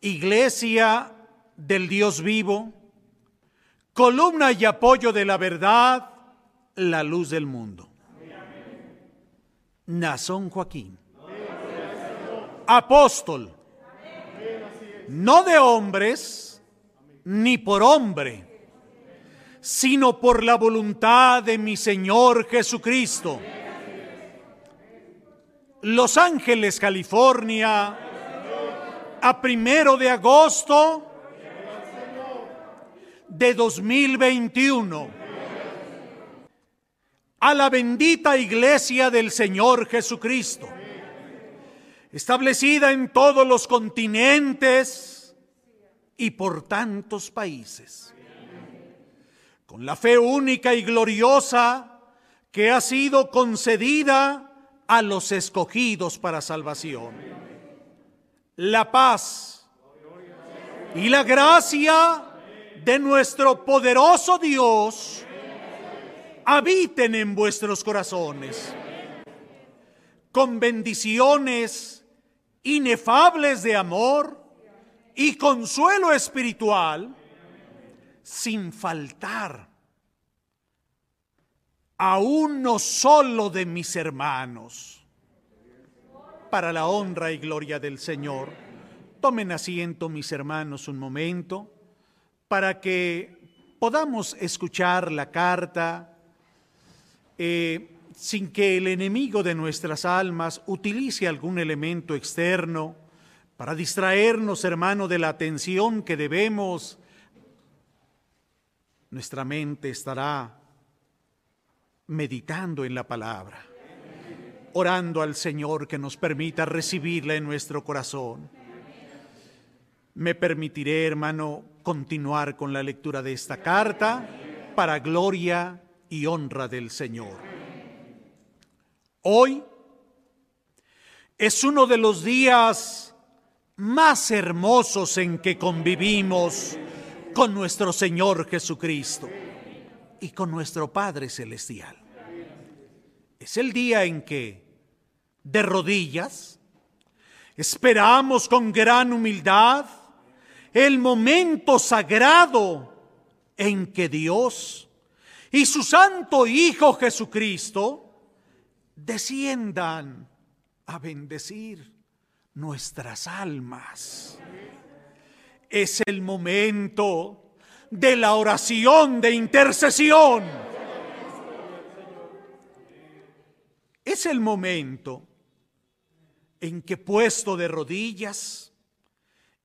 Iglesia del Dios vivo, columna y apoyo de la verdad, la luz del mundo. Nazón Joaquín, apóstol, no de hombres, ni por hombre, sino por la voluntad de mi Señor Jesucristo. Los Ángeles, California, a primero de agosto de 2021. A la bendita iglesia del Señor Jesucristo, establecida en todos los continentes y por tantos países, con la fe única y gloriosa que ha sido concedida a los escogidos para salvación. La paz y la gracia de nuestro poderoso Dios habiten en vuestros corazones, con bendiciones inefables de amor y consuelo espiritual, sin faltar a uno solo de mis hermanos. Para la honra y gloria del Señor, tomen asiento mis hermanos un momento para que podamos escuchar la carta eh, sin que el enemigo de nuestras almas utilice algún elemento externo para distraernos, hermano, de la atención que debemos. Nuestra mente estará meditando en la palabra, orando al Señor que nos permita recibirla en nuestro corazón. Me permitiré, hermano, continuar con la lectura de esta carta para gloria y honra del Señor. Hoy es uno de los días más hermosos en que convivimos con nuestro Señor Jesucristo y con nuestro Padre Celestial. Es el día en que, de rodillas, esperamos con gran humildad el momento sagrado en que Dios y su Santo Hijo Jesucristo desciendan a bendecir nuestras almas. Es el momento de la oración de intercesión. Es el momento en que puesto de rodillas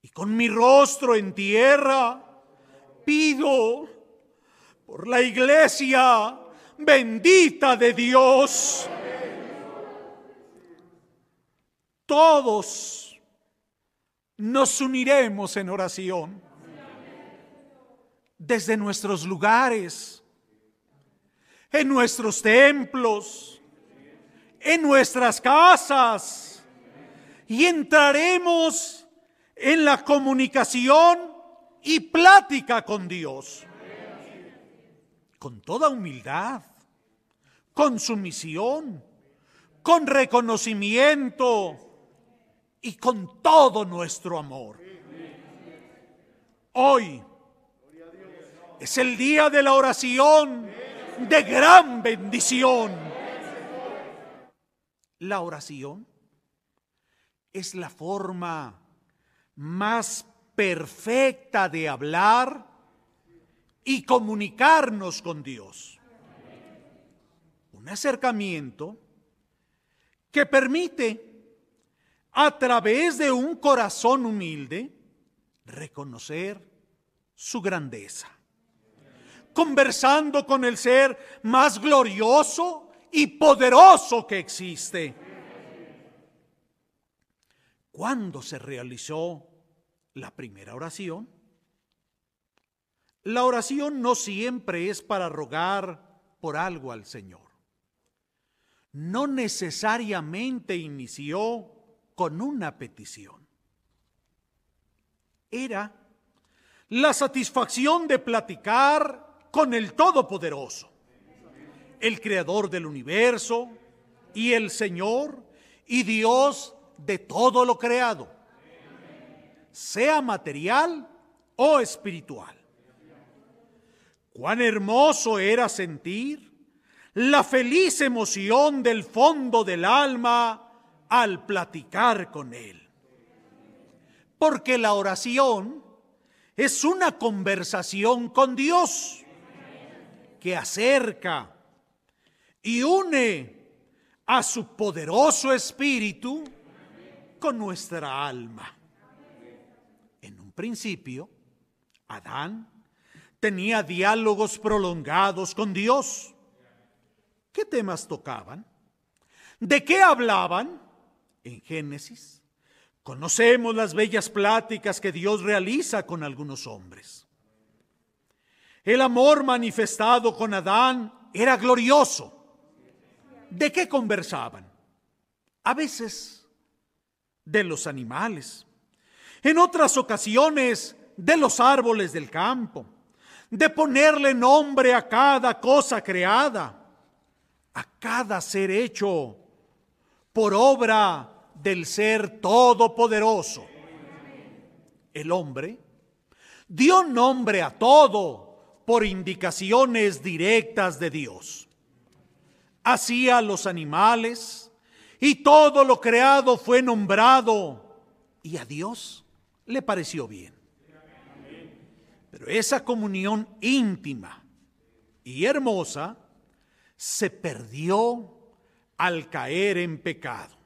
y con mi rostro en tierra, pido por la iglesia bendita de Dios. Todos nos uniremos en oración desde nuestros lugares, en nuestros templos, en nuestras casas y entraremos en la comunicación y plática con Dios. Con toda humildad, con sumisión, con reconocimiento y con todo nuestro amor. Hoy es el día de la oración de gran bendición. La oración es la forma más perfecta de hablar y comunicarnos con Dios. Un acercamiento que permite, a través de un corazón humilde, reconocer su grandeza conversando con el ser más glorioso y poderoso que existe. ¿Cuándo se realizó la primera oración? La oración no siempre es para rogar por algo al Señor. No necesariamente inició con una petición. Era la satisfacción de platicar con el Todopoderoso, el Creador del universo y el Señor y Dios de todo lo creado. sea material o espiritual. Cuán hermoso era sentir la feliz emoción del fondo del alma al platicar con Él. Porque la oración es una conversación con Dios que acerca y une a su poderoso espíritu con nuestra alma. En un principio, Adán tenía diálogos prolongados con Dios. ¿Qué temas tocaban? ¿De qué hablaban? En Génesis conocemos las bellas pláticas que Dios realiza con algunos hombres. El amor manifestado con Adán era glorioso. ¿De qué conversaban? A veces de los animales, en otras ocasiones de los árboles del campo, de ponerle nombre a cada cosa creada, a cada ser hecho por obra del ser todopoderoso. El hombre dio nombre a todo por indicaciones directas de Dios hacía los animales y todo lo creado fue nombrado y a Dios le pareció bien. Pero esa comunión íntima y hermosa se perdió al caer en pecado.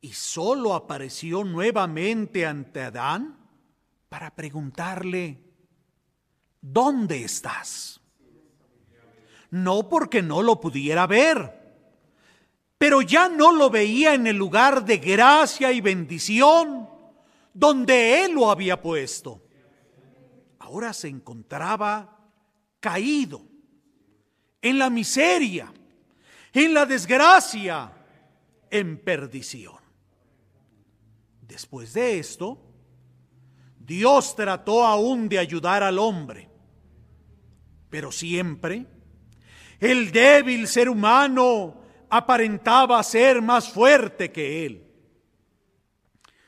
Y solo apareció nuevamente ante Adán para preguntarle, ¿dónde estás? No porque no lo pudiera ver, pero ya no lo veía en el lugar de gracia y bendición donde Él lo había puesto. Ahora se encontraba caído en la miseria, en la desgracia, en perdición. Después de esto, Dios trató aún de ayudar al hombre, pero siempre el débil ser humano aparentaba ser más fuerte que él.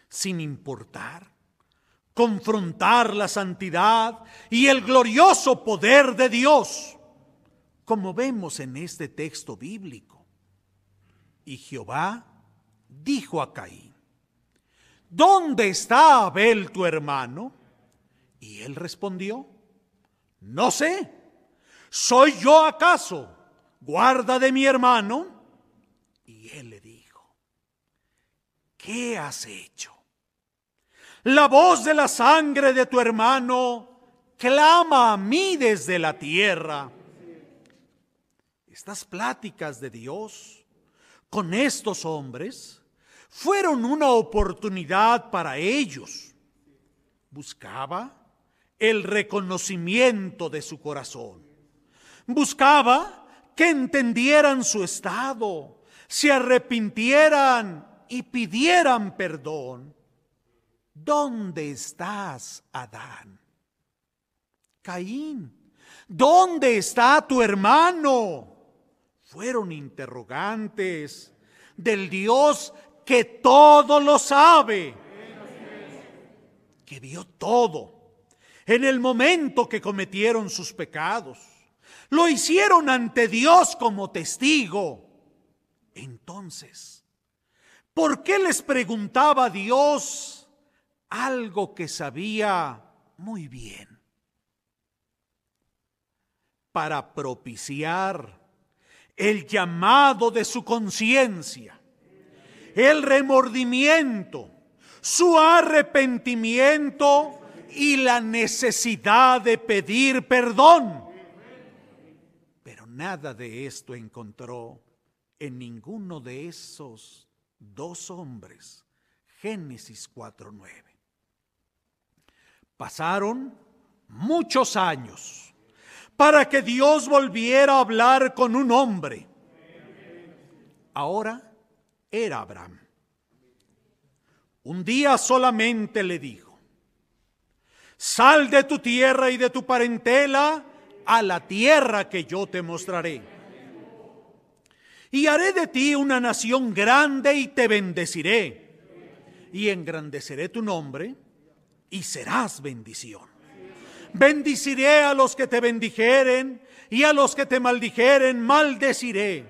Sin importar confrontar la santidad y el glorioso poder de Dios, como vemos en este texto bíblico. Y Jehová dijo a Caín, ¿dónde está Abel tu hermano? Y él respondió, no sé. ¿Soy yo acaso guarda de mi hermano? Y él le dijo, ¿qué has hecho? La voz de la sangre de tu hermano clama a mí desde la tierra. Estas pláticas de Dios con estos hombres fueron una oportunidad para ellos. Buscaba el reconocimiento de su corazón Buscaba que entendieran su estado, se arrepintieran y pidieran perdón. ¿Dónde estás, Adán? Caín, ¿dónde está tu hermano? Fueron interrogantes del Dios que todo lo sabe, que vio todo en el momento que cometieron sus pecados lo hicieron ante Dios como testigo. Entonces, ¿por qué les preguntaba Dios algo que sabía muy bien? Para propiciar el llamado de su conciencia, el remordimiento, su arrepentimiento y la necesidad de pedir perdón nada de esto encontró en ninguno de esos dos hombres. Génesis 4.9. Pasaron muchos años para que Dios volviera a hablar con un hombre. Ahora era Abraham. Un día solamente le dijo, sal de tu tierra y de tu parentela a la tierra que yo te mostraré. Y haré de ti una nación grande y te bendeciré. y engrandeceré tu nombre y serás bendición. Bendiciré a los que te bendijeren y a los que te maldijeren maldeciré.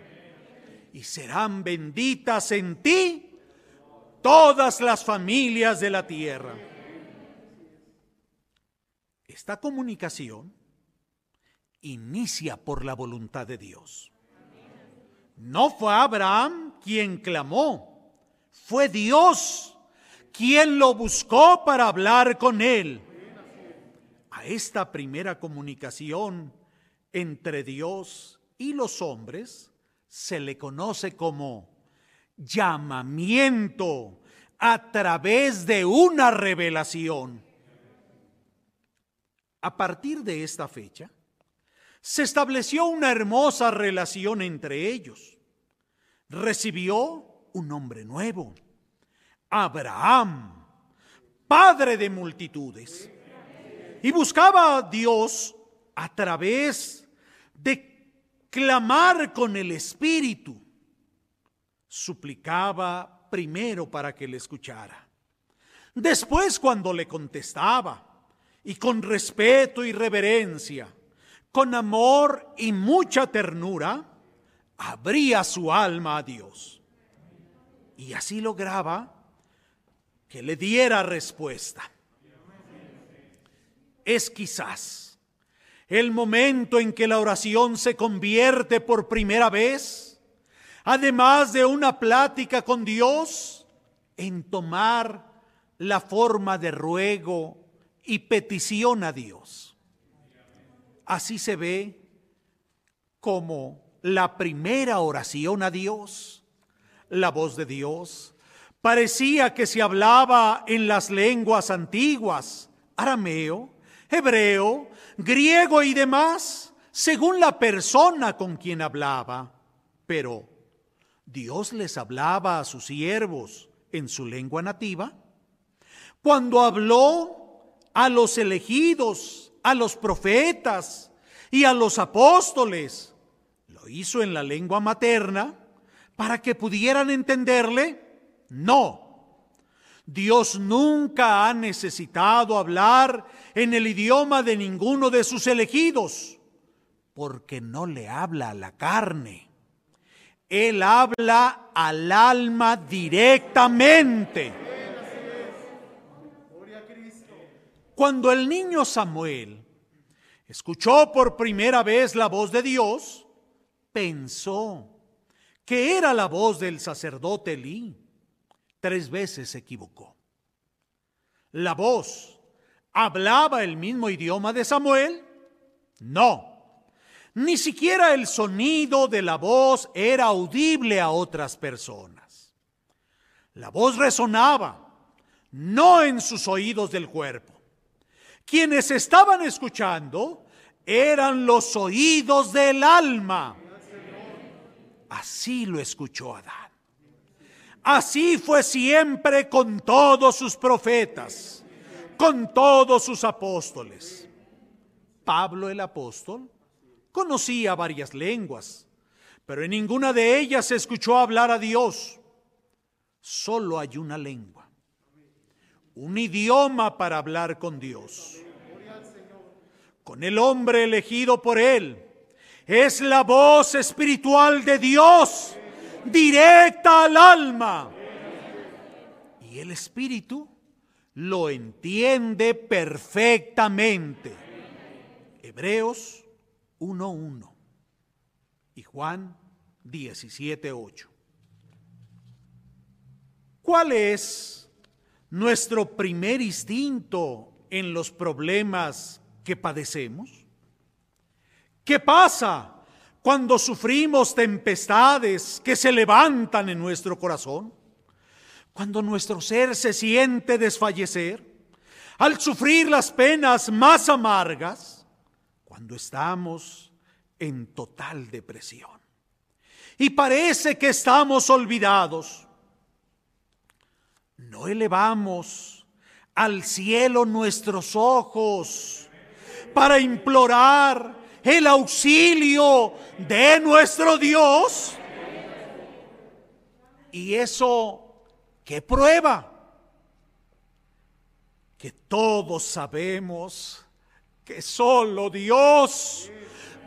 Y serán benditas en ti todas las familias de la tierra. Esta comunicación inicia por la voluntad de Dios. No fue Abraham quien clamó, fue Dios quien lo buscó para hablar con él. A esta primera comunicación entre Dios y los hombres se le conoce como llamamiento a través de una revelación. A partir de esta fecha, se estableció una hermosa relación entre ellos. Recibió un nombre nuevo, Abraham, padre de multitudes. Y buscaba a Dios a través de clamar con el Espíritu. Suplicaba primero para que le escuchara. Después cuando le contestaba y con respeto y reverencia con amor y mucha ternura, abría su alma a Dios. Y así lograba que le diera respuesta. Es quizás el momento en que la oración se convierte por primera vez, además de una plática con Dios, en tomar la forma de ruego y petición a Dios. Así se ve como la primera oración a Dios, la voz de Dios, parecía que se hablaba en las lenguas antiguas, arameo, hebreo, griego y demás, según la persona con quien hablaba. Pero Dios les hablaba a sus siervos en su lengua nativa. Cuando habló a los elegidos a los profetas y a los apóstoles. ¿Lo hizo en la lengua materna para que pudieran entenderle? No. Dios nunca ha necesitado hablar en el idioma de ninguno de sus elegidos, porque no le habla a la carne. Él habla al alma directamente. Cuando el niño Samuel escuchó por primera vez la voz de Dios, pensó que era la voz del sacerdote Elí. Tres veces se equivocó. La voz hablaba el mismo idioma de Samuel? No. Ni siquiera el sonido de la voz era audible a otras personas. La voz resonaba, no en sus oídos del cuerpo quienes estaban escuchando eran los oídos del alma. Así lo escuchó Adán. Así fue siempre con todos sus profetas, con todos sus apóstoles. Pablo el apóstol conocía varias lenguas, pero en ninguna de ellas escuchó hablar a Dios. Solo hay una lengua un idioma para hablar con Dios, con el hombre elegido por Él. Es la voz espiritual de Dios, directa al alma. Y el Espíritu lo entiende perfectamente. Hebreos 1.1 y Juan 17.8. ¿Cuál es nuestro primer instinto en los problemas que padecemos? ¿Qué pasa cuando sufrimos tempestades que se levantan en nuestro corazón? Cuando nuestro ser se siente desfallecer, al sufrir las penas más amargas, cuando estamos en total depresión. Y parece que estamos olvidados no elevamos al cielo nuestros ojos para implorar el auxilio de nuestro Dios. ¿Y eso qué prueba? que todos sabemos que solo Dios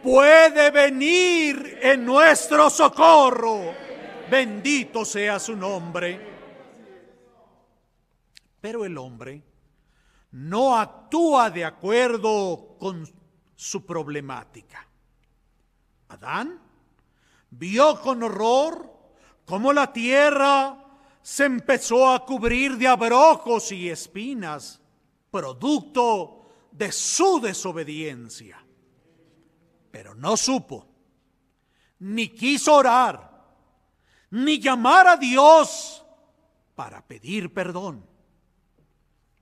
puede venir en nuestro socorro. Bendito sea su nombre. Pero el hombre no actúa de acuerdo con su problemática. Adán vio con horror cómo la tierra se empezó a cubrir de abrojos y espinas, producto de su desobediencia. Pero no supo, ni quiso orar, ni llamar a Dios para pedir perdón.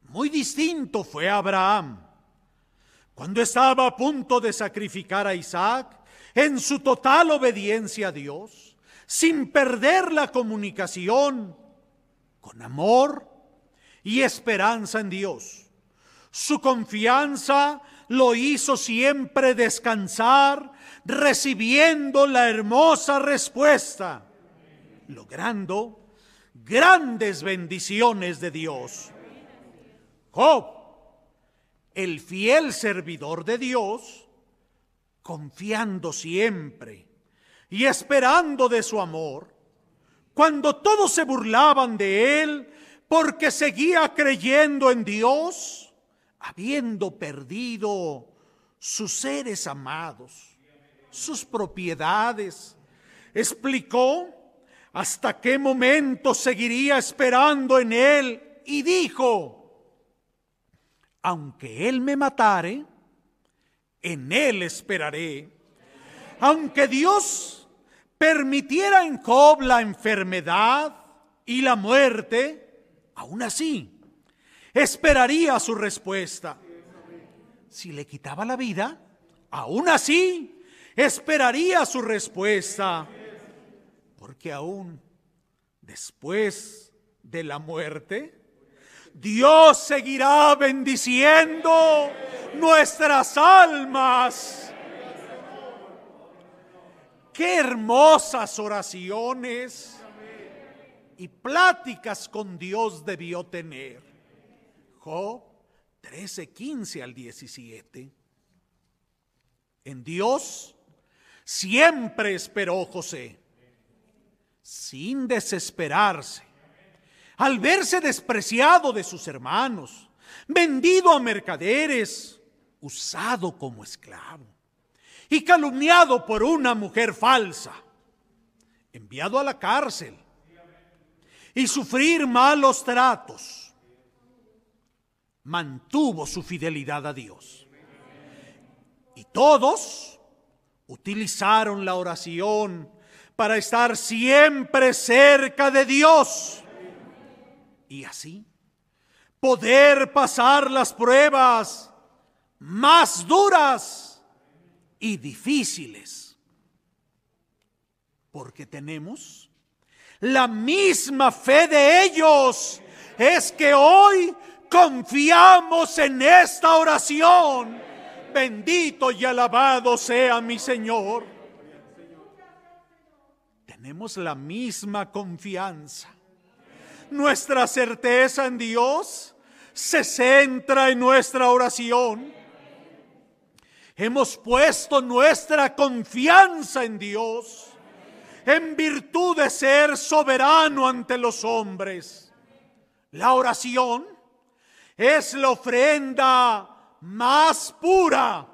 Muy distinto fue Abraham. Cuando estaba a punto de sacrificar a Isaac, en su total obediencia a Dios, sin perder la comunicación, con amor y esperanza en Dios. Su confianza lo hizo siempre descansar, recibiendo la hermosa respuesta, logrando grandes bendiciones de Dios. Job, el fiel servidor de Dios, confiando siempre y esperando de su amor, cuando todos se burlaban de él porque seguía creyendo en Dios, habiendo perdido sus seres amados, sus propiedades, explicó hasta qué momento seguiría esperando en él y dijo, aunque Él me matare, en Él esperaré. Aunque Dios permitiera en Job la enfermedad y la muerte, aún así, esperaría su respuesta. Si le quitaba la vida, aún así, esperaría su respuesta. Porque aún después de la muerte, Dios seguirá bendiciendo nuestras almas. Qué hermosas oraciones y pláticas con Dios debió tener. Job 13, 15 al 17. En Dios siempre esperó José, sin desesperarse al verse despreciado de sus hermanos, vendido a mercaderes, usado como esclavo y calumniado por una mujer falsa, enviado a la cárcel y sufrir malos tratos, mantuvo su fidelidad a Dios. Y todos utilizaron la oración para estar siempre cerca de Dios y así poder pasar las pruebas más duras y difíciles. Porque tenemos la misma fe de ellos. Es que hoy confiamos en esta oración. Bendito y alabado sea mi Señor. Tenemos la misma confianza nuestra certeza en Dios se centra en nuestra oración. Hemos puesto nuestra confianza en Dios en virtud de ser soberano ante los hombres. La oración es la ofrenda más pura,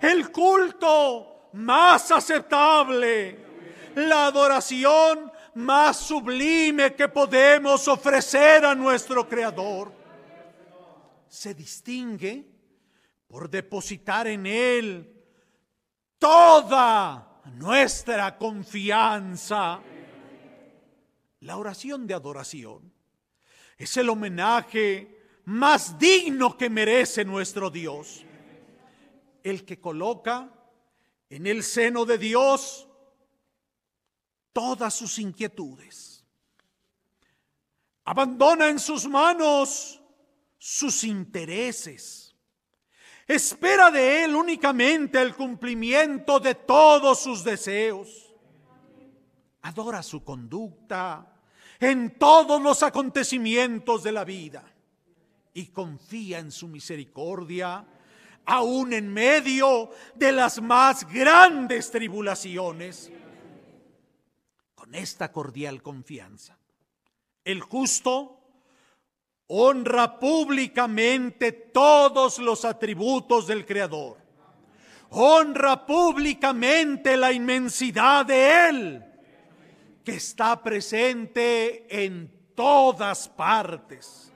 el culto más aceptable, la adoración más sublime que podemos ofrecer a nuestro Creador. Se distingue por depositar en Él toda nuestra confianza. La oración de adoración es el homenaje más digno que merece nuestro Dios. El que coloca en el seno de Dios todas sus inquietudes. Abandona en sus manos sus intereses. Espera de Él únicamente el cumplimiento de todos sus deseos. Adora su conducta en todos los acontecimientos de la vida y confía en su misericordia, aún en medio de las más grandes tribulaciones. Esta cordial confianza, el justo honra públicamente todos los atributos del Creador. Honra públicamente la inmensidad de Él, que está presente en todas partes.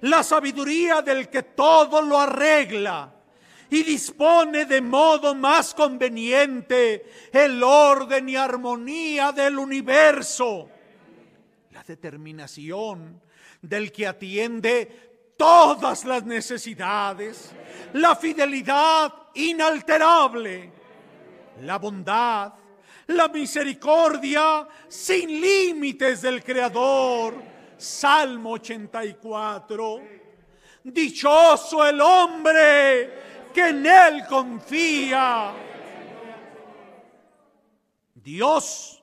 La sabiduría del que todo lo arregla y dispone de modo más conveniente el orden y armonía del universo. La determinación del que atiende todas las necesidades, la fidelidad inalterable, la bondad, la misericordia sin límites del Creador. Salmo 84. Dichoso el hombre en él confía. Dios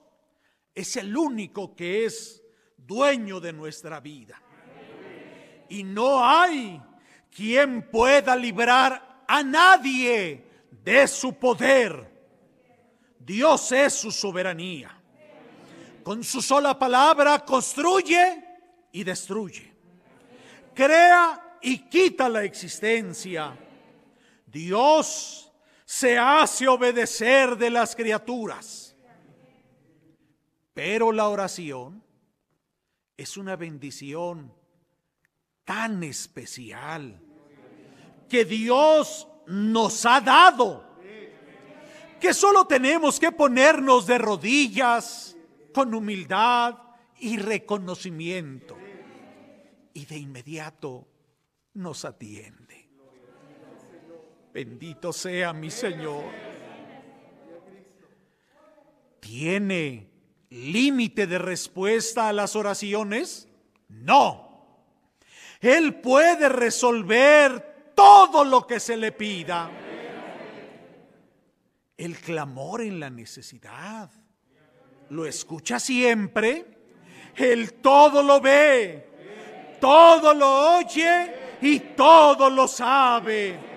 es el único que es dueño de nuestra vida y no hay quien pueda librar a nadie de su poder. Dios es su soberanía. Con su sola palabra construye y destruye. Crea y quita la existencia. Dios se hace obedecer de las criaturas. Pero la oración es una bendición tan especial que Dios nos ha dado, que solo tenemos que ponernos de rodillas con humildad y reconocimiento. Y de inmediato nos atiende. Bendito sea mi Señor. ¿Tiene límite de respuesta a las oraciones? No. Él puede resolver todo lo que se le pida. El clamor en la necesidad. Lo escucha siempre. Él todo lo ve, todo lo oye y todo lo sabe.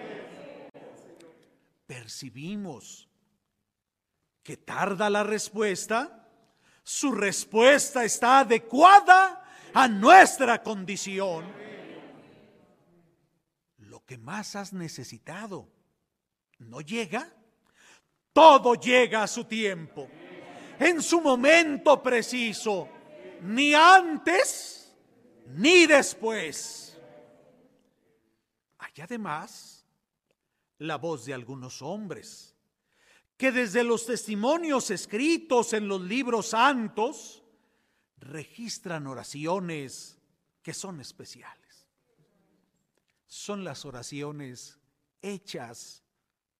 Percibimos que tarda la respuesta. Su respuesta está adecuada a nuestra condición que más has necesitado no llega, todo llega a su tiempo, en su momento preciso, ni antes ni después. Hay además la voz de algunos hombres que desde los testimonios escritos en los libros santos registran oraciones que son especiales son las oraciones hechas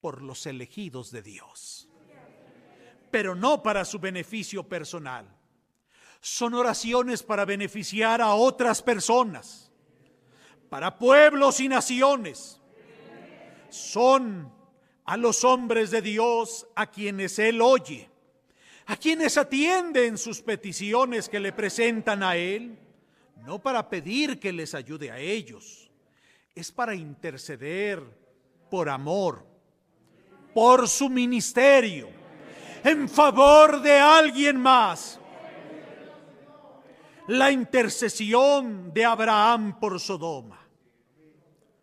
por los elegidos de Dios, pero no para su beneficio personal. Son oraciones para beneficiar a otras personas, para pueblos y naciones. Son a los hombres de Dios a quienes Él oye, a quienes atienden sus peticiones que le presentan a Él, no para pedir que les ayude a ellos es para interceder por amor, por su ministerio, en favor de alguien más. La intercesión de Abraham por Sodoma,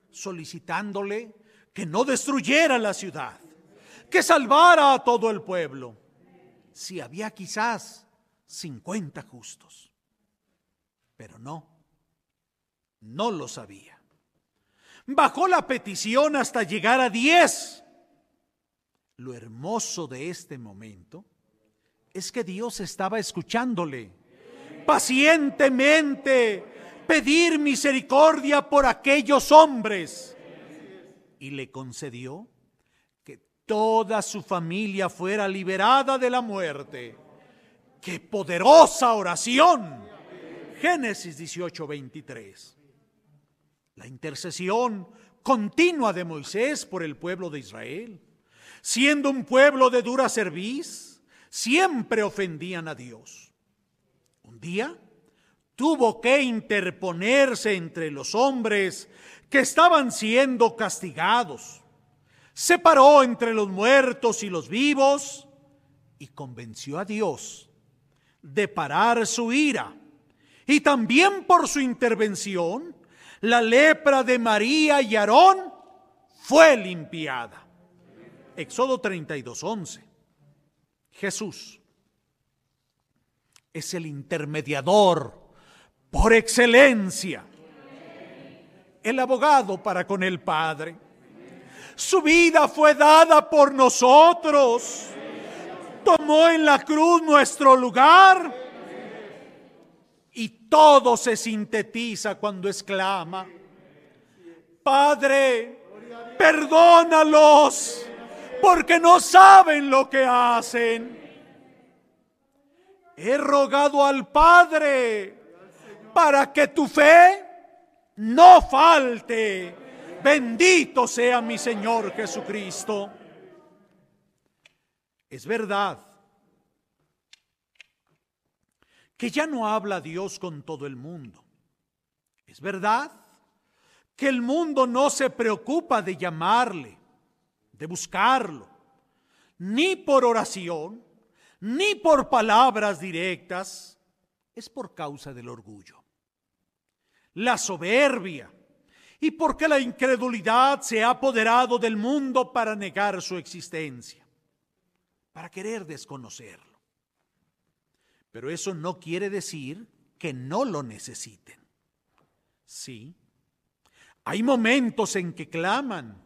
solicitándole que no destruyera la ciudad, que salvara a todo el pueblo, si había quizás 50 justos. Pero no, no lo sabía. Bajó la petición hasta llegar a 10. Lo hermoso de este momento es que Dios estaba escuchándole pacientemente pedir misericordia por aquellos hombres y le concedió que toda su familia fuera liberada de la muerte. ¡Qué poderosa oración! Génesis 18, 23 la intercesión continua de Moisés por el pueblo de Israel. Siendo un pueblo de dura cerviz, siempre ofendían a Dios. Un día, tuvo que interponerse entre los hombres que estaban siendo castigados. Separó entre los muertos y los vivos y convenció a Dios de parar su ira. Y también por su intervención, la lepra de María y Aarón fue limpiada. Éxodo 32, 11. Jesús es el intermediador por excelencia, el abogado para con el Padre. Su vida fue dada por nosotros. Tomó en la cruz nuestro lugar. Y todo se sintetiza cuando exclama, Padre, perdónalos porque no saben lo que hacen. He rogado al Padre para que tu fe no falte. Bendito sea mi Señor Jesucristo. Es verdad que ya no habla Dios con todo el mundo. Es verdad que el mundo no se preocupa de llamarle, de buscarlo, ni por oración, ni por palabras directas, es por causa del orgullo, la soberbia y porque la incredulidad se ha apoderado del mundo para negar su existencia, para querer desconocerlo. Pero eso no quiere decir que no lo necesiten. Sí, hay momentos en que claman,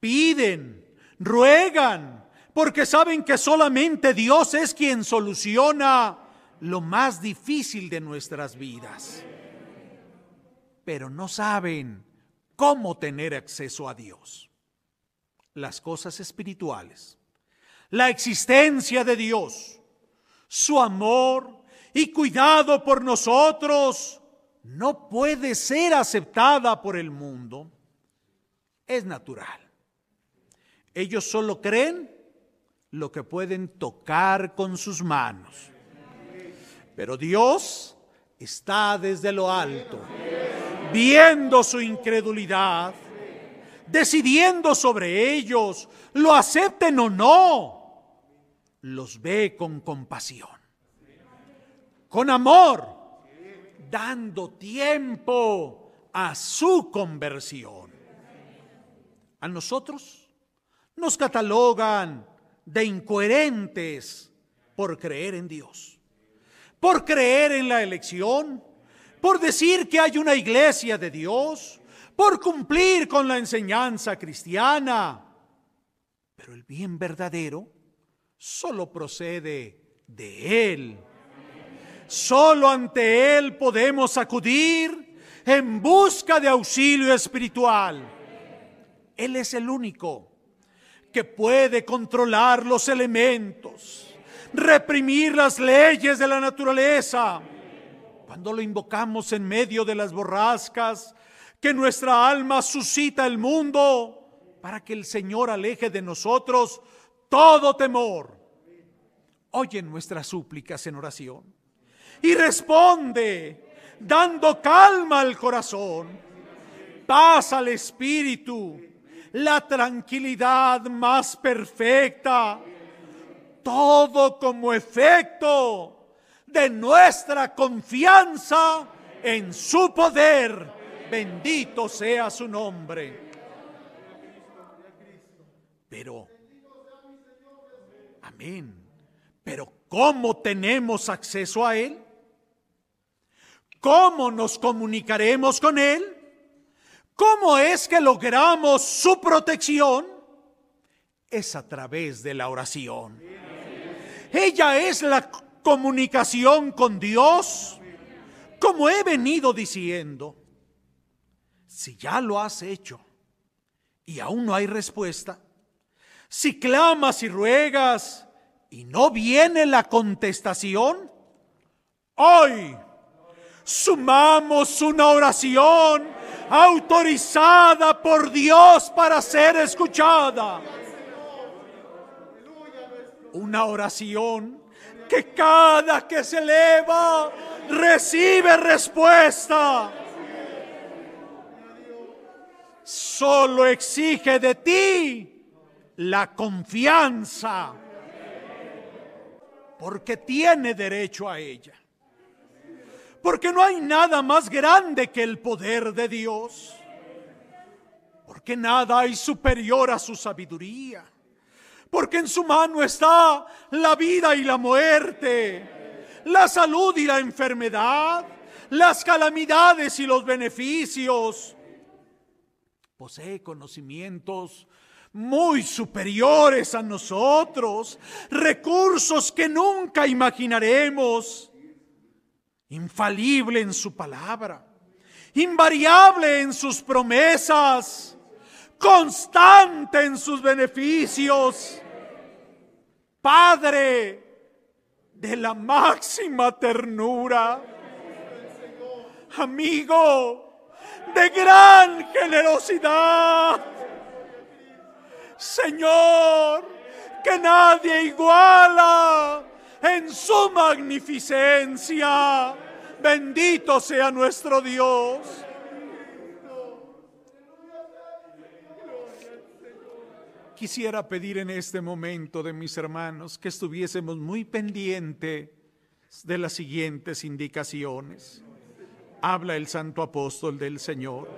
piden, ruegan, porque saben que solamente Dios es quien soluciona lo más difícil de nuestras vidas. Pero no saben cómo tener acceso a Dios. Las cosas espirituales, la existencia de Dios, su amor y cuidado por nosotros no puede ser aceptada por el mundo. Es natural. Ellos solo creen lo que pueden tocar con sus manos. Pero Dios está desde lo alto, viendo su incredulidad, decidiendo sobre ellos, lo acepten o no, los ve con compasión, con amor, dando tiempo a su conversión. A nosotros nos catalogan de incoherentes por creer en Dios, por creer en la elección, por decir que hay una iglesia de Dios, por cumplir con la enseñanza cristiana. Pero el bien verdadero solo procede de Él. Solo ante Él podemos acudir en busca de auxilio espiritual. Él es el único que puede controlar los elementos, reprimir las leyes de la naturaleza. Cuando lo invocamos en medio de las borrascas, que nuestra alma suscita el mundo para que el Señor aleje de nosotros todo temor. Oye nuestras súplicas en oración y responde dando calma al corazón, paz al espíritu la tranquilidad más perfecta, todo como efecto de nuestra confianza en su poder. Bendito sea su nombre. Pero, amén. Pero ¿cómo tenemos acceso a Él? ¿Cómo nos comunicaremos con Él? ¿Cómo es que logramos su protección? Es a través de la oración. Ella es la comunicación con Dios, como he venido diciendo. Si ya lo has hecho y aún no hay respuesta, si clamas y ruegas y no viene la contestación, hoy sumamos una oración autorizada por Dios para ser escuchada. Una oración que cada que se eleva recibe respuesta. Solo exige de ti la confianza, porque tiene derecho a ella. Porque no hay nada más grande que el poder de Dios. Porque nada hay superior a su sabiduría. Porque en su mano está la vida y la muerte, la salud y la enfermedad, las calamidades y los beneficios. Posee conocimientos muy superiores a nosotros, recursos que nunca imaginaremos, infalible en su palabra, invariable en sus promesas, constante en sus beneficios, Padre de la máxima ternura, amigo de gran generosidad, Señor, que nadie iguala en su magnificencia. Bendito sea nuestro Dios. Quisiera pedir en este momento de mis hermanos que estuviésemos muy pendientes de las siguientes indicaciones. Habla el santo apóstol del Señor.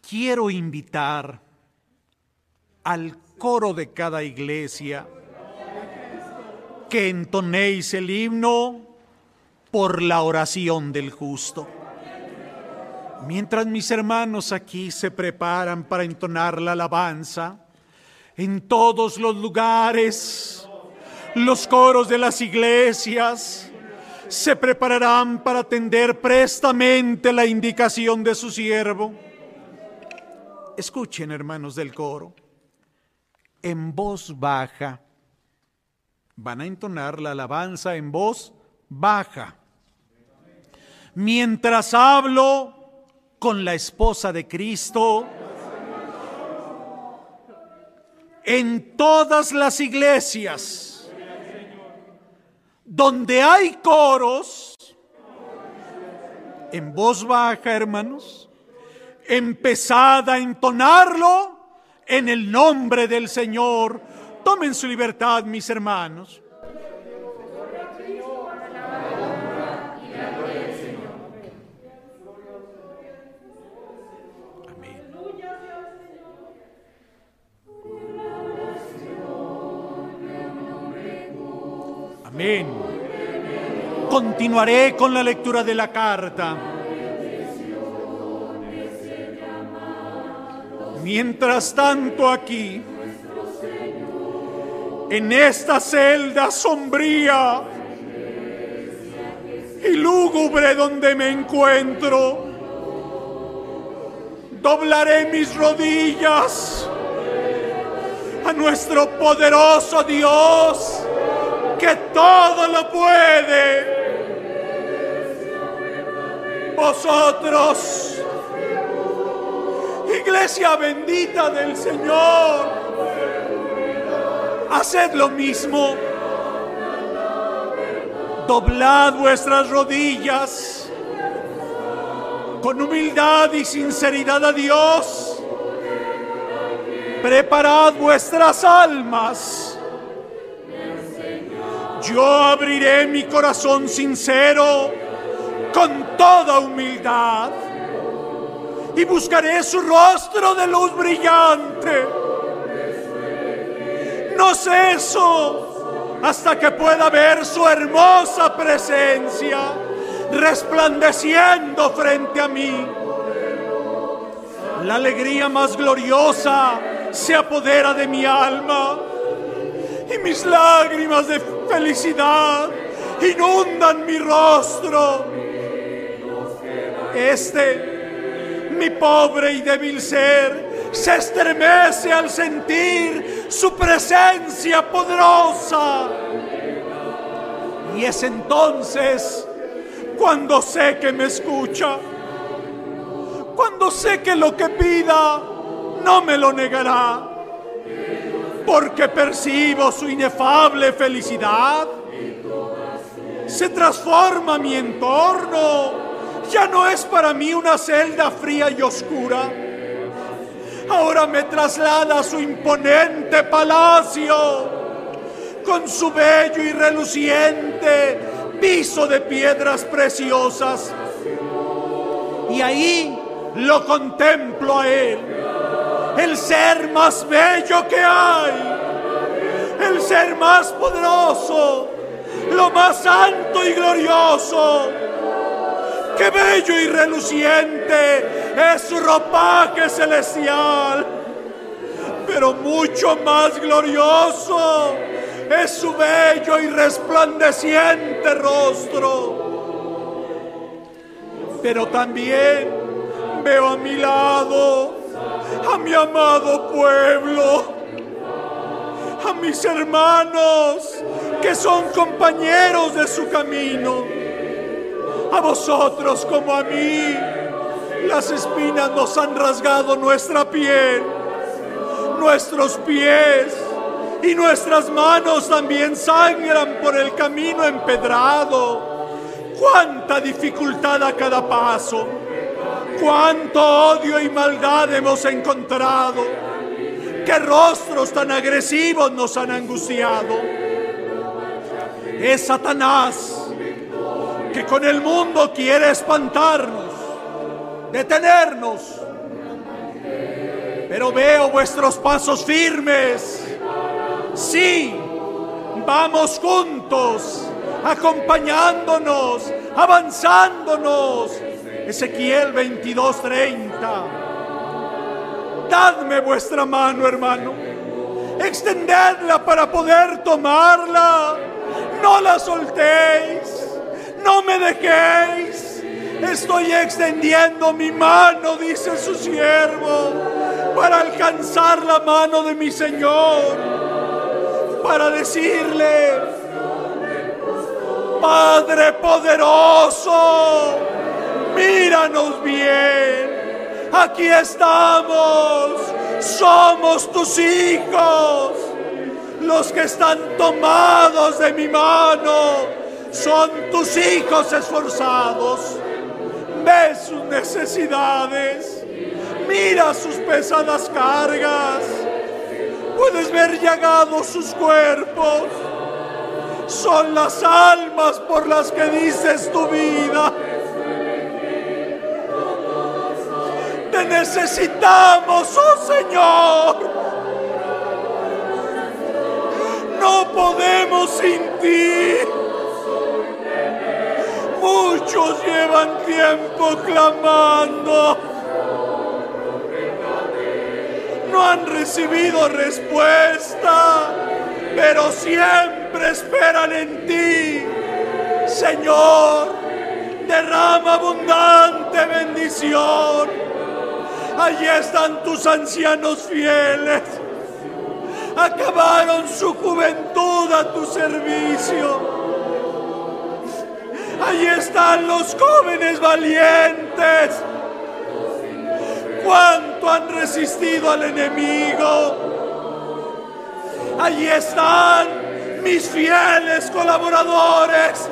Quiero invitar al coro de cada iglesia que entonéis el himno por la oración del justo. Mientras mis hermanos aquí se preparan para entonar la alabanza, en todos los lugares, los coros de las iglesias se prepararán para atender prestamente la indicación de su siervo. Escuchen, hermanos del coro, en voz baja. Van a entonar la alabanza en voz baja. Mientras hablo, con la esposa de Cristo en todas las iglesias donde hay coros en voz baja, hermanos, empezad a entonarlo en el nombre del Señor. Tomen su libertad, mis hermanos. Amén. Continuaré con la lectura de la carta. Mientras tanto aquí, en esta celda sombría y lúgubre donde me encuentro, doblaré mis rodillas a nuestro poderoso Dios que todo lo puede. Vosotros, iglesia bendita del Señor, haced lo mismo. Doblad vuestras rodillas con humildad y sinceridad a Dios. Preparad vuestras almas yo abriré mi corazón sincero con toda humildad y buscaré su rostro de luz brillante. No ceso hasta que pueda ver su hermosa presencia resplandeciendo frente a mí. La alegría más gloriosa se apodera de mi alma y mis lágrimas de felicidad inundan mi rostro. Este, mi pobre y débil ser, se estremece al sentir su presencia poderosa. Y es entonces cuando sé que me escucha, cuando sé que lo que pida no me lo negará porque percibo su inefable felicidad. Se transforma mi entorno. Ya no es para mí una celda fría y oscura. Ahora me traslada a su imponente palacio con su bello y reluciente piso de piedras preciosas. Y ahí lo contemplo a él, el ser más bello que hay, el ser más poderoso, lo más santo y glorioso. Qué bello y reluciente es su ropaje celestial, pero mucho más glorioso es su bello y resplandeciente rostro. Pero también veo a mi lado a mi amado pueblo, a mis hermanos que son compañeros de su camino, a vosotros como a mí. Las espinas nos han rasgado nuestra piel, nuestros pies y nuestras manos también sangran por el camino empedrado. Cuánta dificultad a cada paso, cuánto odio y maldad hemos encontrado, qué rostros tan agresivos nos han angustiado. Es Satanás que con el mundo quiere espantarnos, detenernos. Pero veo vuestros pasos firmes Sí, vamos juntos, acompañándonos, avanzándonos. Ezequiel 22:30. Dadme vuestra mano, hermano. Extendedla para poder tomarla. No la soltéis. No me dejéis. Estoy extendiendo mi mano, dice su siervo, para alcanzar la mano de mi Señor para decirle, Padre poderoso, míranos bien, aquí estamos, somos tus hijos, los que están tomados de mi mano, son tus hijos esforzados, ve sus necesidades, mira sus pesadas cargas. Puedes ver llagados sus cuerpos. Son las almas por las que dices tu vida. Te necesitamos, oh Señor. No podemos sin ti. Muchos llevan tiempo clamando no han recibido respuesta, pero siempre esperan en ti. Señor, derrama abundante bendición. Allí están tus ancianos fieles. Acabaron su juventud a tu servicio. Allí están los jóvenes valientes cuánto han resistido al enemigo. Allí están mis fieles colaboradores.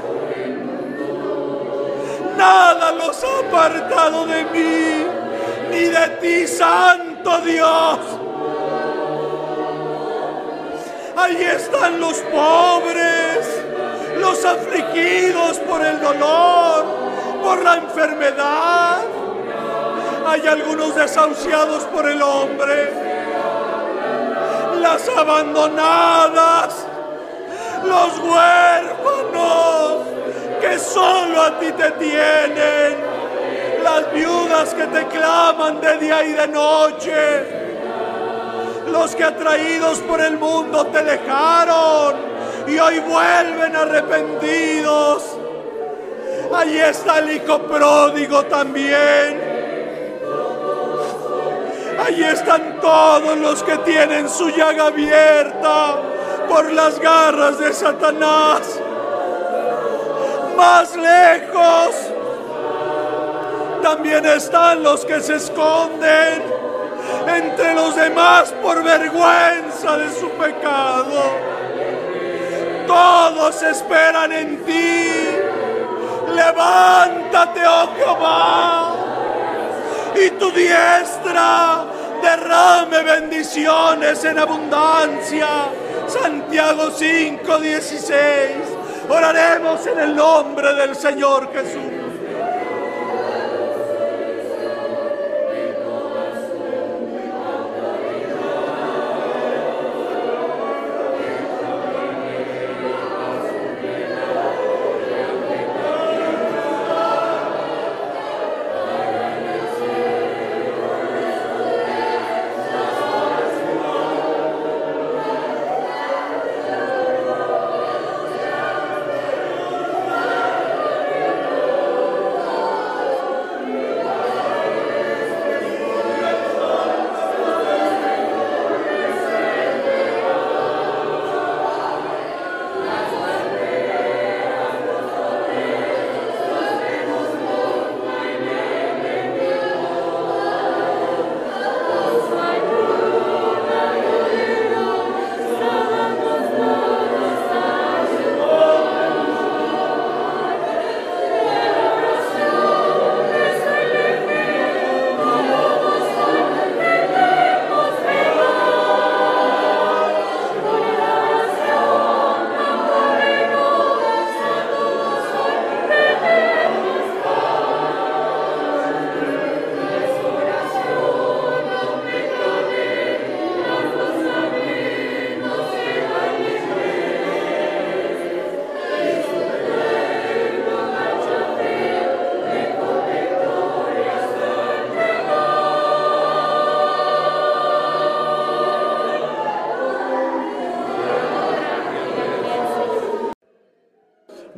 Nada los ha apartado de mí, ni de ti, Santo Dios. Allí están los pobres, los afligidos por el dolor, por la enfermedad hay algunos desahuciados por el hombre, las abandonadas, los huérfanos que solo a ti te tienen, las viudas que te claman de día y de noche, los que atraídos por el mundo te dejaron y hoy vuelven arrepentidos. Allí está el hijo pródigo también Allí están todos los que tienen su llaga abierta por las garras de Satanás. Más lejos también están los que se esconden entre los demás por vergüenza de su pecado. Todos esperan en ti. Levántate, oh Jehová, y tu diestra derrame bendiciones en abundancia. Santiago 5:16. Oraremos en el nombre del Señor Jesús.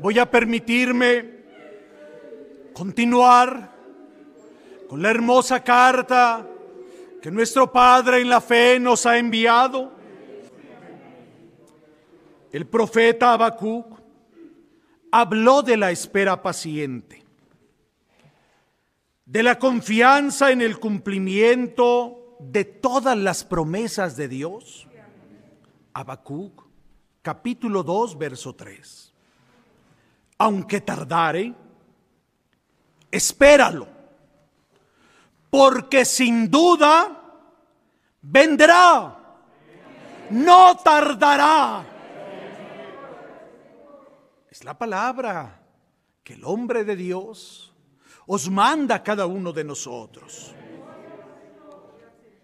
Voy a permitirme continuar con la hermosa carta que nuestro Padre en la fe nos ha enviado. El profeta Habacuc habló de la espera paciente, de la confianza en el cumplimiento de todas las promesas de Dios. Habacuc, capítulo 2, verso 3 aunque tardare, espéralo, porque sin duda vendrá, no tardará. Es la palabra que el hombre de Dios os manda a cada uno de nosotros.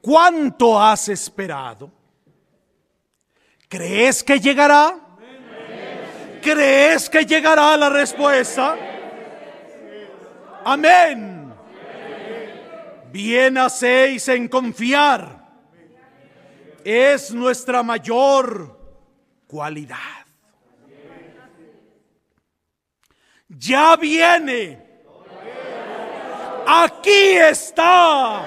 ¿Cuánto has esperado? ¿Crees que llegará? ¿Crees que llegará la respuesta? Amén. Bien hacéis en confiar. Es nuestra mayor cualidad. Ya viene. Aquí está.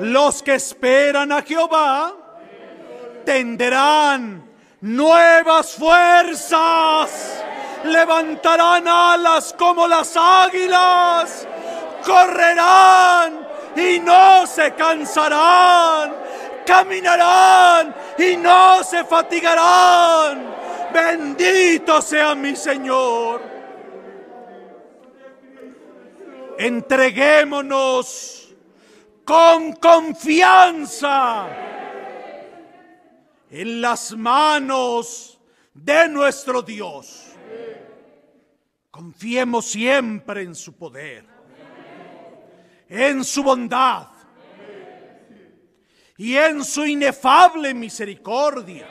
Los que esperan a Jehová tendrán nuevas fuerzas, levantarán alas como las águilas, correrán y no se cansarán, caminarán y no se fatigarán. Bendito sea mi Señor. Entreguémonos con confianza en las manos de nuestro Dios. Confiemos siempre en su poder, en su bondad y en su inefable misericordia,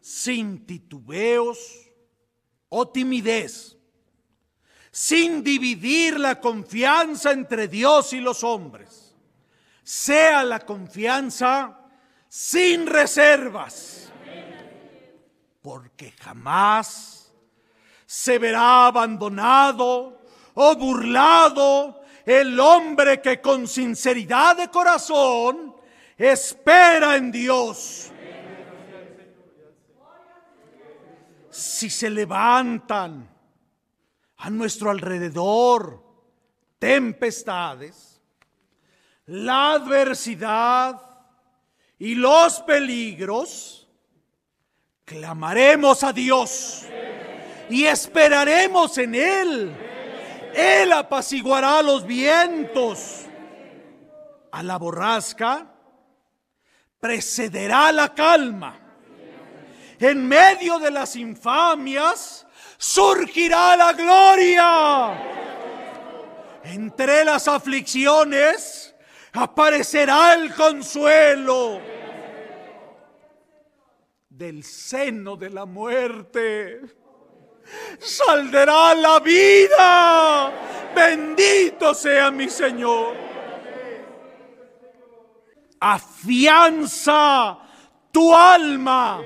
sin titubeos o timidez, sin dividir la confianza entre Dios y los hombres. Sea la confianza sin reservas, porque jamás se verá abandonado o burlado el hombre que con sinceridad de corazón espera en Dios. Si se levantan a nuestro alrededor tempestades, la adversidad y los peligros, clamaremos a Dios y esperaremos en Él. Él apaciguará los vientos. A la borrasca precederá la calma. En medio de las infamias surgirá la gloria. Entre las aflicciones aparecerá el consuelo. Del seno de la muerte saldrá la vida. Bendito sea mi Señor. Afianza tu alma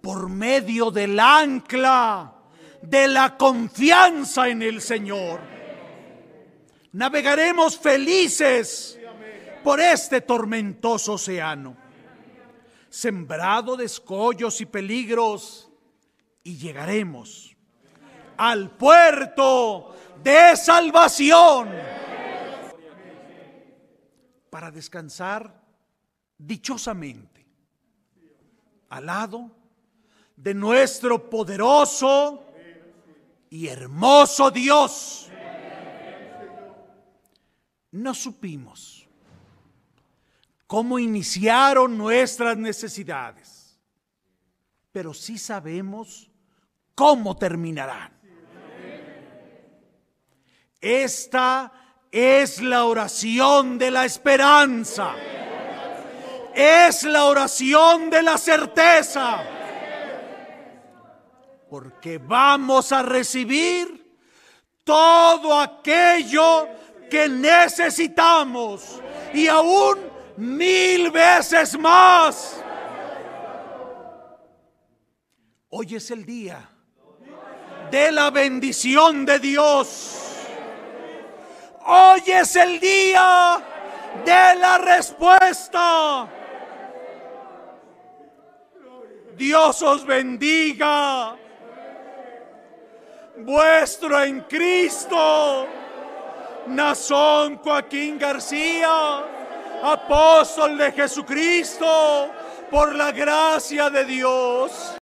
por medio del ancla de la confianza en el Señor. Navegaremos felices por este tormentoso océano, sembrado de escollos y peligros, y llegaremos al puerto de salvación para descansar dichosamente al lado de nuestro poderoso y hermoso Dios. No supimos cómo iniciaron nuestras necesidades, pero sí sabemos cómo terminarán. Esta es la oración de la esperanza. Es la oración de la certeza porque vamos a recibir todo aquello que necesitamos y aún mil veces más. Hoy es el día de la bendición de Dios. Hoy es el día de la respuesta. Dios os bendiga vuestro en Cristo. Nazón Joaquín García, apóstol de Jesucristo, por la gracia de Dios.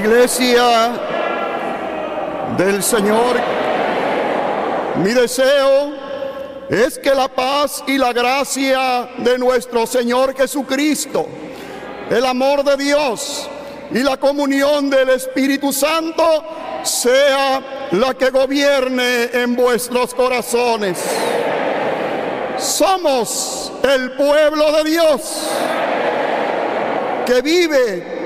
Iglesia del Señor. Mi deseo es que la paz y la gracia de nuestro Señor Jesucristo, el amor de Dios y la comunión del Espíritu Santo sea la que gobierne en vuestros corazones. Somos el pueblo de Dios que vive,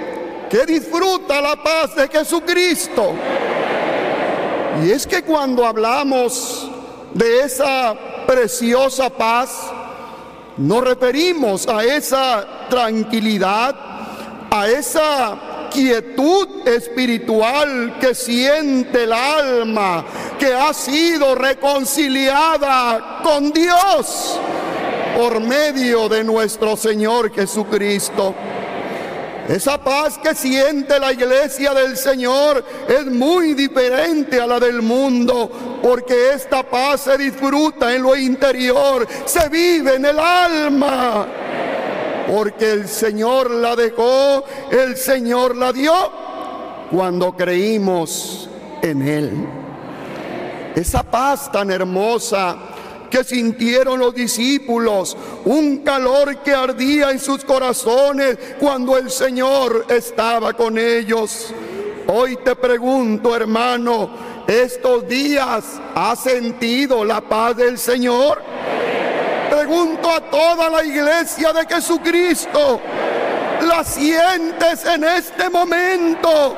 que disfruta la paz de Jesucristo. Y es que cuando hablamos de esa preciosa paz, nos referimos a esa tranquilidad, a esa quietud espiritual que siente el alma, que ha sido reconciliada con Dios por medio de nuestro Señor Jesucristo. Esa paz que siente la iglesia del Señor es muy diferente a la del mundo, porque esta paz se disfruta en lo interior, se vive en el alma. Porque el Señor la dejó, el Señor la dio cuando creímos en Él. Esa paz tan hermosa que sintieron los discípulos, un calor que ardía en sus corazones cuando el Señor estaba con ellos. Hoy te pregunto, hermano, ¿estos días has sentido la paz del Señor? Pregunto a toda la iglesia de Jesucristo, ¿la sientes en este momento?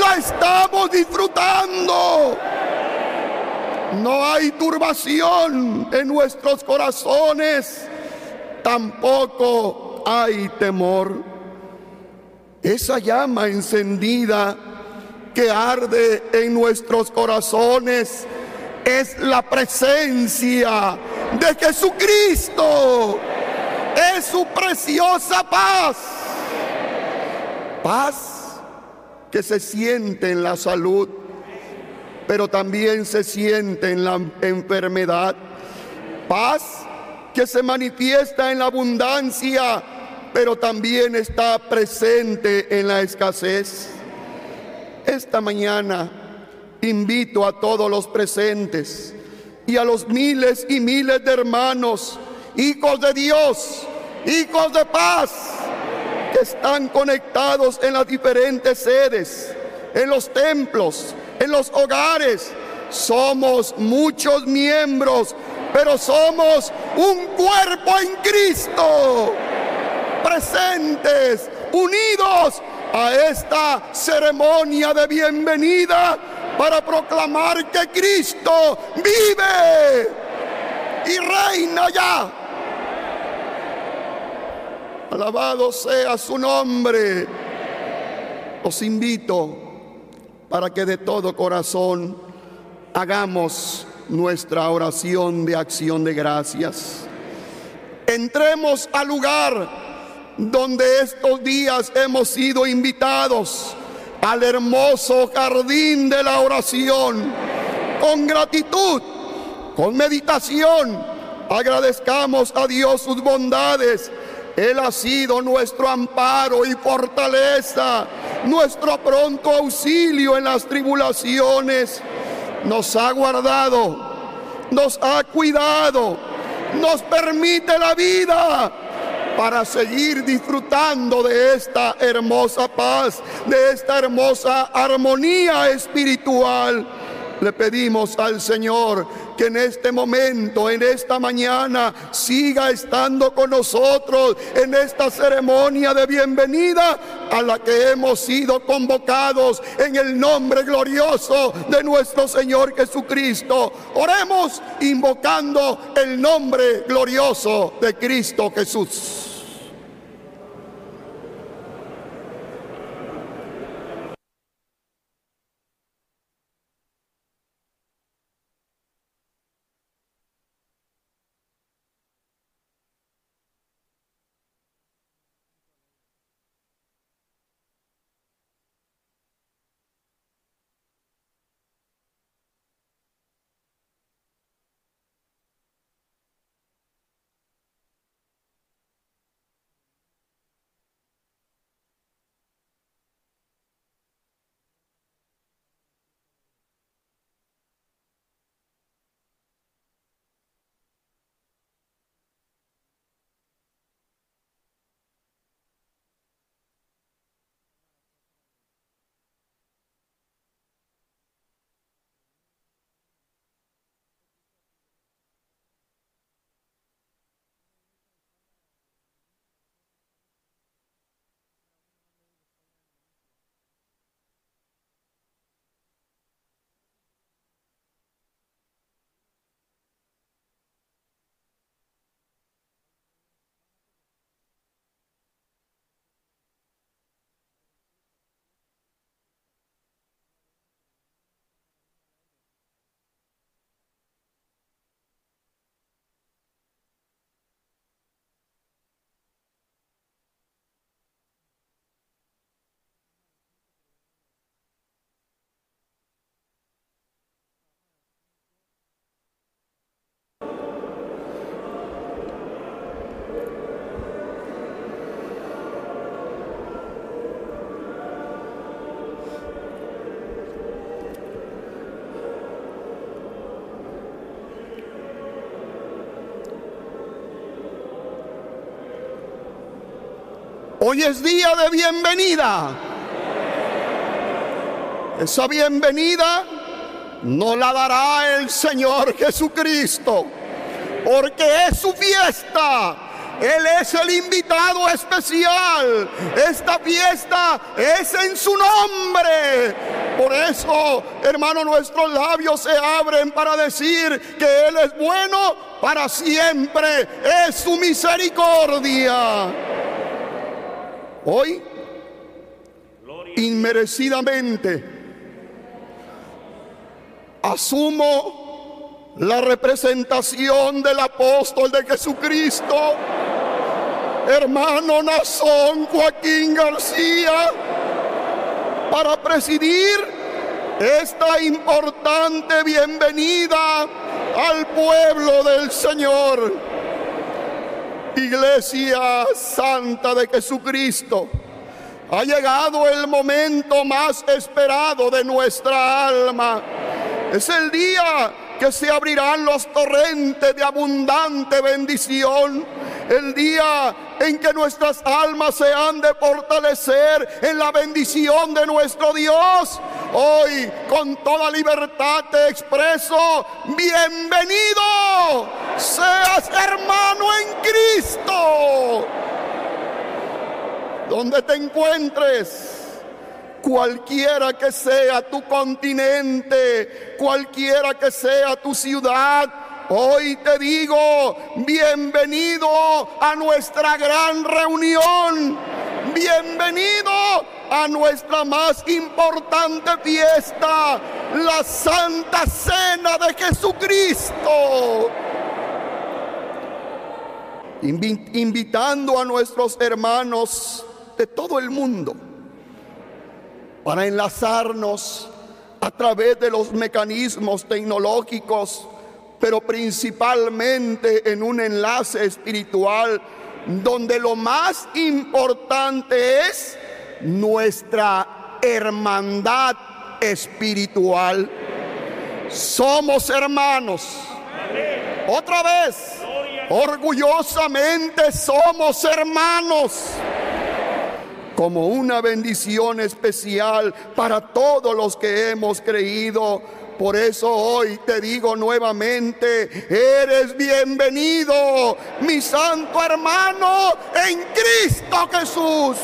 ¿La estamos disfrutando? No hay turbación en nuestros corazones, tampoco hay temor. Esa llama encendida que arde en nuestros corazones es la presencia de Jesucristo. Es su preciosa paz. Paz que se siente en la salud pero también se siente en la enfermedad. Paz que se manifiesta en la abundancia, pero también está presente en la escasez. Esta mañana invito a todos los presentes y a los miles y miles de hermanos, hijos de Dios, hijos de paz, que están conectados en las diferentes sedes, en los templos, en los hogares. Somos muchos miembros, pero somos un cuerpo en Cristo. Presentes, unidos a esta ceremonia de bienvenida para proclamar que Cristo vive y reina ya. Alabado sea su nombre. Os invito para que de todo corazón hagamos nuestra oración de acción de gracias. Entremos al lugar donde estos días hemos sido invitados al hermoso jardín de la oración. Con gratitud, con meditación, agradezcamos a Dios sus bondades él ha sido nuestro amparo y fortaleza, nuestro pronto auxilio en las tribulaciones. Nos ha guardado, nos ha cuidado, nos permite la vida para seguir disfrutando de esta hermosa paz, de esta hermosa armonía espiritual. Le pedimos al Señor que en este momento, en esta mañana, siga estando con nosotros en esta ceremonia de bienvenida a la que hemos sido convocados en el nombre glorioso de nuestro Señor Jesucristo. Oremos invocando el nombre glorioso de Cristo Jesús. Hoy es día de bienvenida. Esa bienvenida no la dará el Señor Jesucristo, porque es su fiesta. Él es el invitado especial. Esta fiesta es en su nombre. Por eso, hermano, nuestros labios se abren para decir que Él es bueno para siempre. Es su misericordia. Hoy, inmerecidamente, asumo la representación del apóstol de Jesucristo, hermano Nazón Joaquín García, para presidir esta importante bienvenida al pueblo del Señor. Iglesia Santa de Jesucristo, ha llegado el momento más esperado de nuestra alma es el día que se abrirán los torrentes de abundante bendición. El día en que nuestras almas se han de fortalecer en la bendición de nuestro Dios. Hoy con toda libertad te expreso, bienvenido seas hermano en Cristo. Donde te encuentres cualquiera que sea tu continente, cualquiera que sea tu ciudad. Hoy te digo, bienvenido a nuestra gran reunión, bienvenido a nuestra más importante fiesta, la Santa Cena de Jesucristo. invitando a nuestros hermanos de todo el mundo para enlazarnos a través de los mecanismos tecnológicos, pero principalmente en un enlace espiritual donde lo más importante es nuestra hermandad espiritual. Somos hermanos. Otra vez, orgullosamente somos hermanos como una bendición especial para todos los que hemos creído. Por eso hoy te digo nuevamente, eres bienvenido, mi santo hermano, en Cristo Jesús.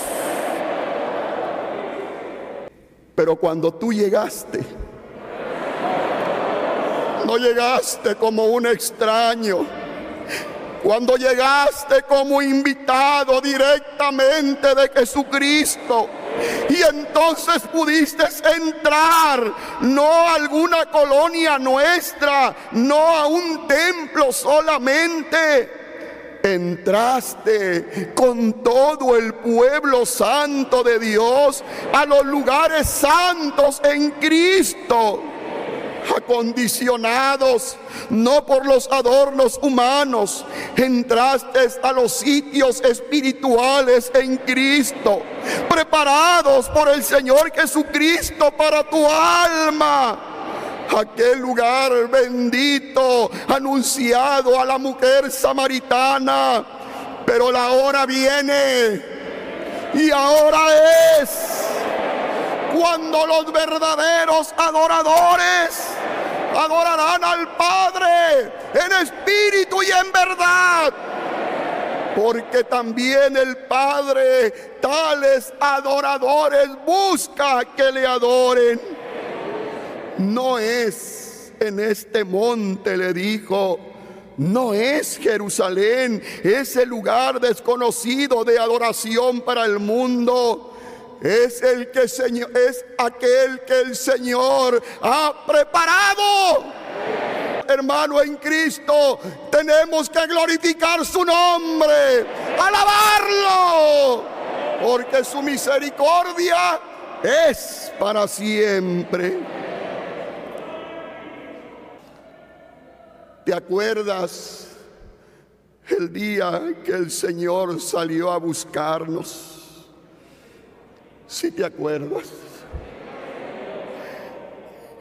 Pero cuando tú llegaste, no llegaste como un extraño cuando llegaste como invitado directamente de Jesucristo. Y entonces pudiste entrar, no a alguna colonia nuestra, no a un templo solamente. Entraste con todo el pueblo santo de Dios a los lugares santos en Cristo acondicionados no por los adornos humanos, entraste a los sitios espirituales en Cristo, preparados por el Señor Jesucristo para tu alma. Aquel lugar bendito anunciado a la mujer samaritana. Pero la hora viene y ahora es cuando los verdaderos adoradores adorarán al Padre en espíritu y en verdad. Porque también el Padre tales adoradores busca que le adoren. No es en este monte, le dijo, no es Jerusalén, ese lugar desconocido de adoración para el mundo es el que Señor, es aquel que el Señor ha preparado. Hermano en Cristo, tenemos que glorificar su nombre, alabarlo, porque su misericordia es para siempre. ¿Te acuerdas el día que el Señor salió a buscarnos? Si te acuerdas.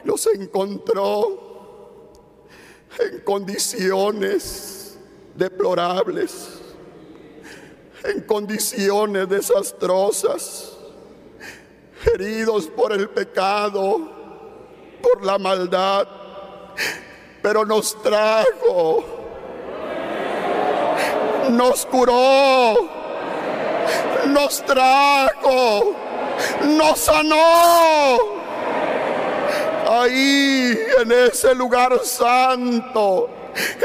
Los encontró en condiciones deplorables. en condiciones desastrosas, heridos por el pecado, por la maldad, pero nos trajo, nos curó, nos trajo, nos sanó ahí en ese lugar santo,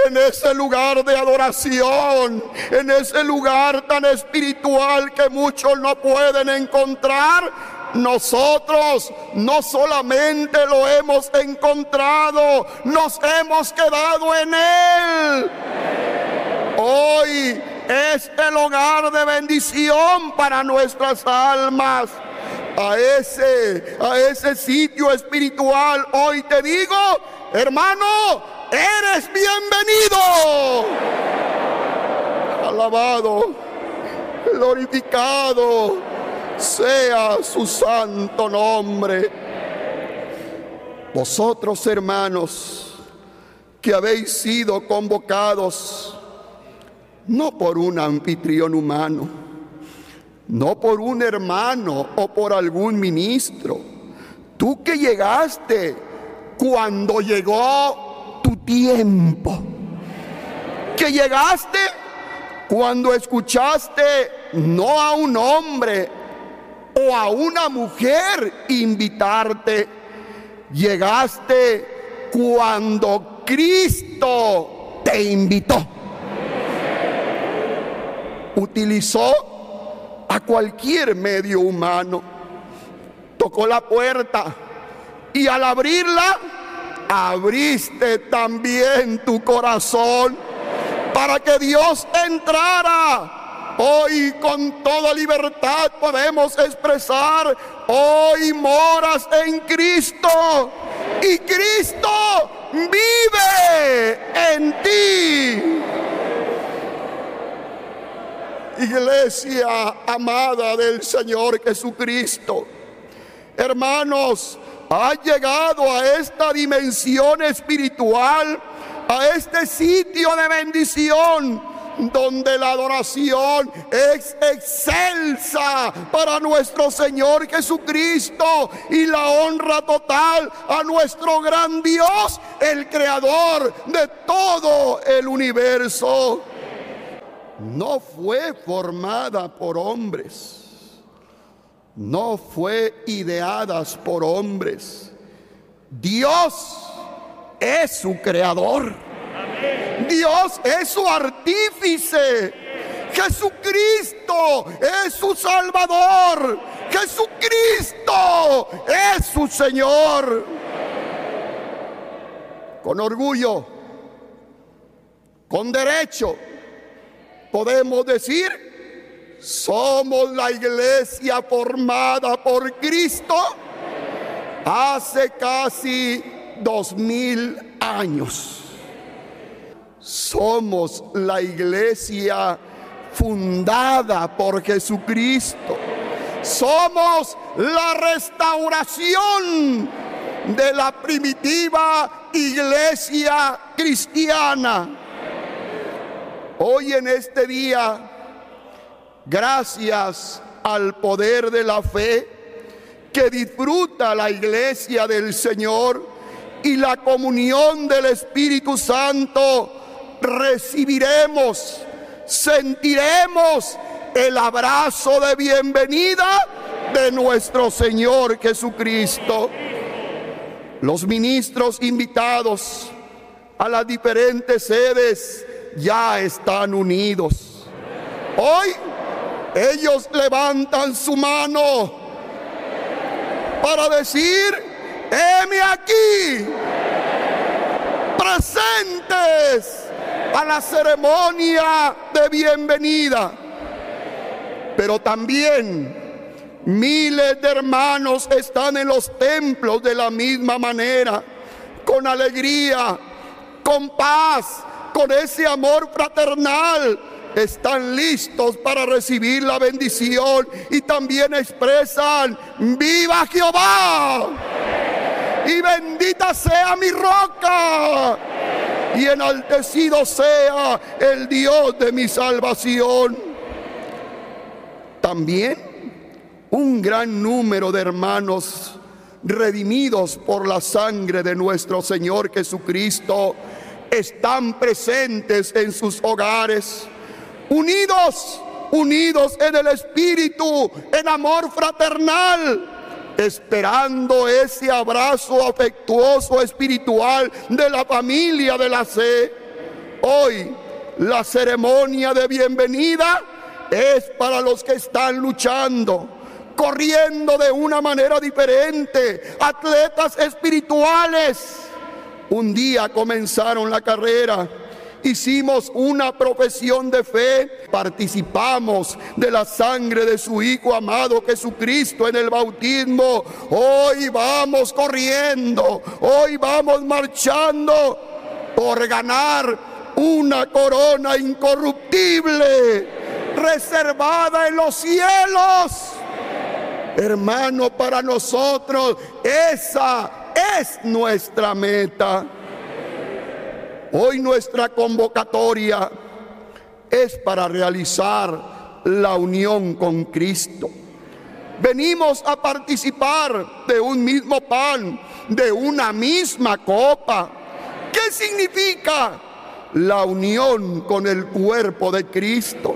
en ese lugar de adoración, en ese lugar tan espiritual que muchos no pueden encontrar. Nosotros no solamente lo hemos encontrado, nos hemos quedado en él. Hoy es el hogar de bendición para nuestras almas a ese, a ese sitio espiritual. Hoy te digo, hermano, eres bienvenido. Alabado, glorificado sea su santo nombre. Vosotros, hermanos, que habéis sido convocados no por un anfitrión humano, no por un hermano o por algún ministro. Tú que llegaste cuando llegó tu tiempo. Que llegaste cuando escuchaste no a un hombre o a una mujer invitarte. Llegaste cuando Cristo te invitó. Utilizó a cualquier medio humano. Tocó la puerta y al abrirla, abriste también tu corazón para que Dios entrara. Hoy con toda libertad podemos expresar, hoy moras en Cristo y Cristo vive en ti. Iglesia amada del Señor Jesucristo. Hermanos, ha llegado a esta dimensión espiritual, a este sitio de bendición donde la adoración es excelsa para nuestro Señor Jesucristo y la honra total a nuestro gran Dios, el creador de todo el universo no fue formada por hombres, no fue ideadas por hombres. Dios es su creador. Dios es su artífice. Jesucristo es su Salvador. Jesucristo es su Señor. Con orgullo, con derecho, podemos decir, somos la iglesia formada por Cristo hace casi dos mil años. Somos la iglesia fundada por Jesucristo. Somos la restauración de la primitiva iglesia cristiana. Hoy en este día, gracias al poder de la fe que disfruta la iglesia del Señor y la comunión del Espíritu Santo, recibiremos, sentiremos el abrazo de bienvenida de nuestro Señor Jesucristo. Los ministros invitados a las diferentes sedes ya están unidos. Hoy ellos levantan su mano para decir, heme aquí, presentes a la ceremonia de bienvenida. Pero también miles de hermanos están en los templos de la misma manera, con alegría, con paz, con ese amor fraternal están listos para recibir la bendición y también expresan, viva Jehová y bendita sea mi roca y enaltecido sea el Dios de mi salvación. También un gran número de hermanos redimidos por la sangre de nuestro Señor Jesucristo están presentes en sus hogares, unidos, unidos en el Espíritu, en amor fraternal esperando ese abrazo afectuoso espiritual de la familia de la fe. Hoy la ceremonia de bienvenida es para los que están luchando, corriendo de una manera diferente, atletas espirituales. Un día comenzaron la carrera hicimos una profesión de fe, participamos de la sangre de su Hijo amado Jesucristo en el bautismo. Hoy vamos corriendo, hoy vamos marchando por ganar una corona incorruptible, reservada en los cielos. Hermano, para nosotros esa es nuestra meta. Hoy nuestra convocatoria es para realizar la unión con Cristo. Venimos a participar de un mismo pan, de una misma copa. ¿Qué significa la unión con el cuerpo de Cristo?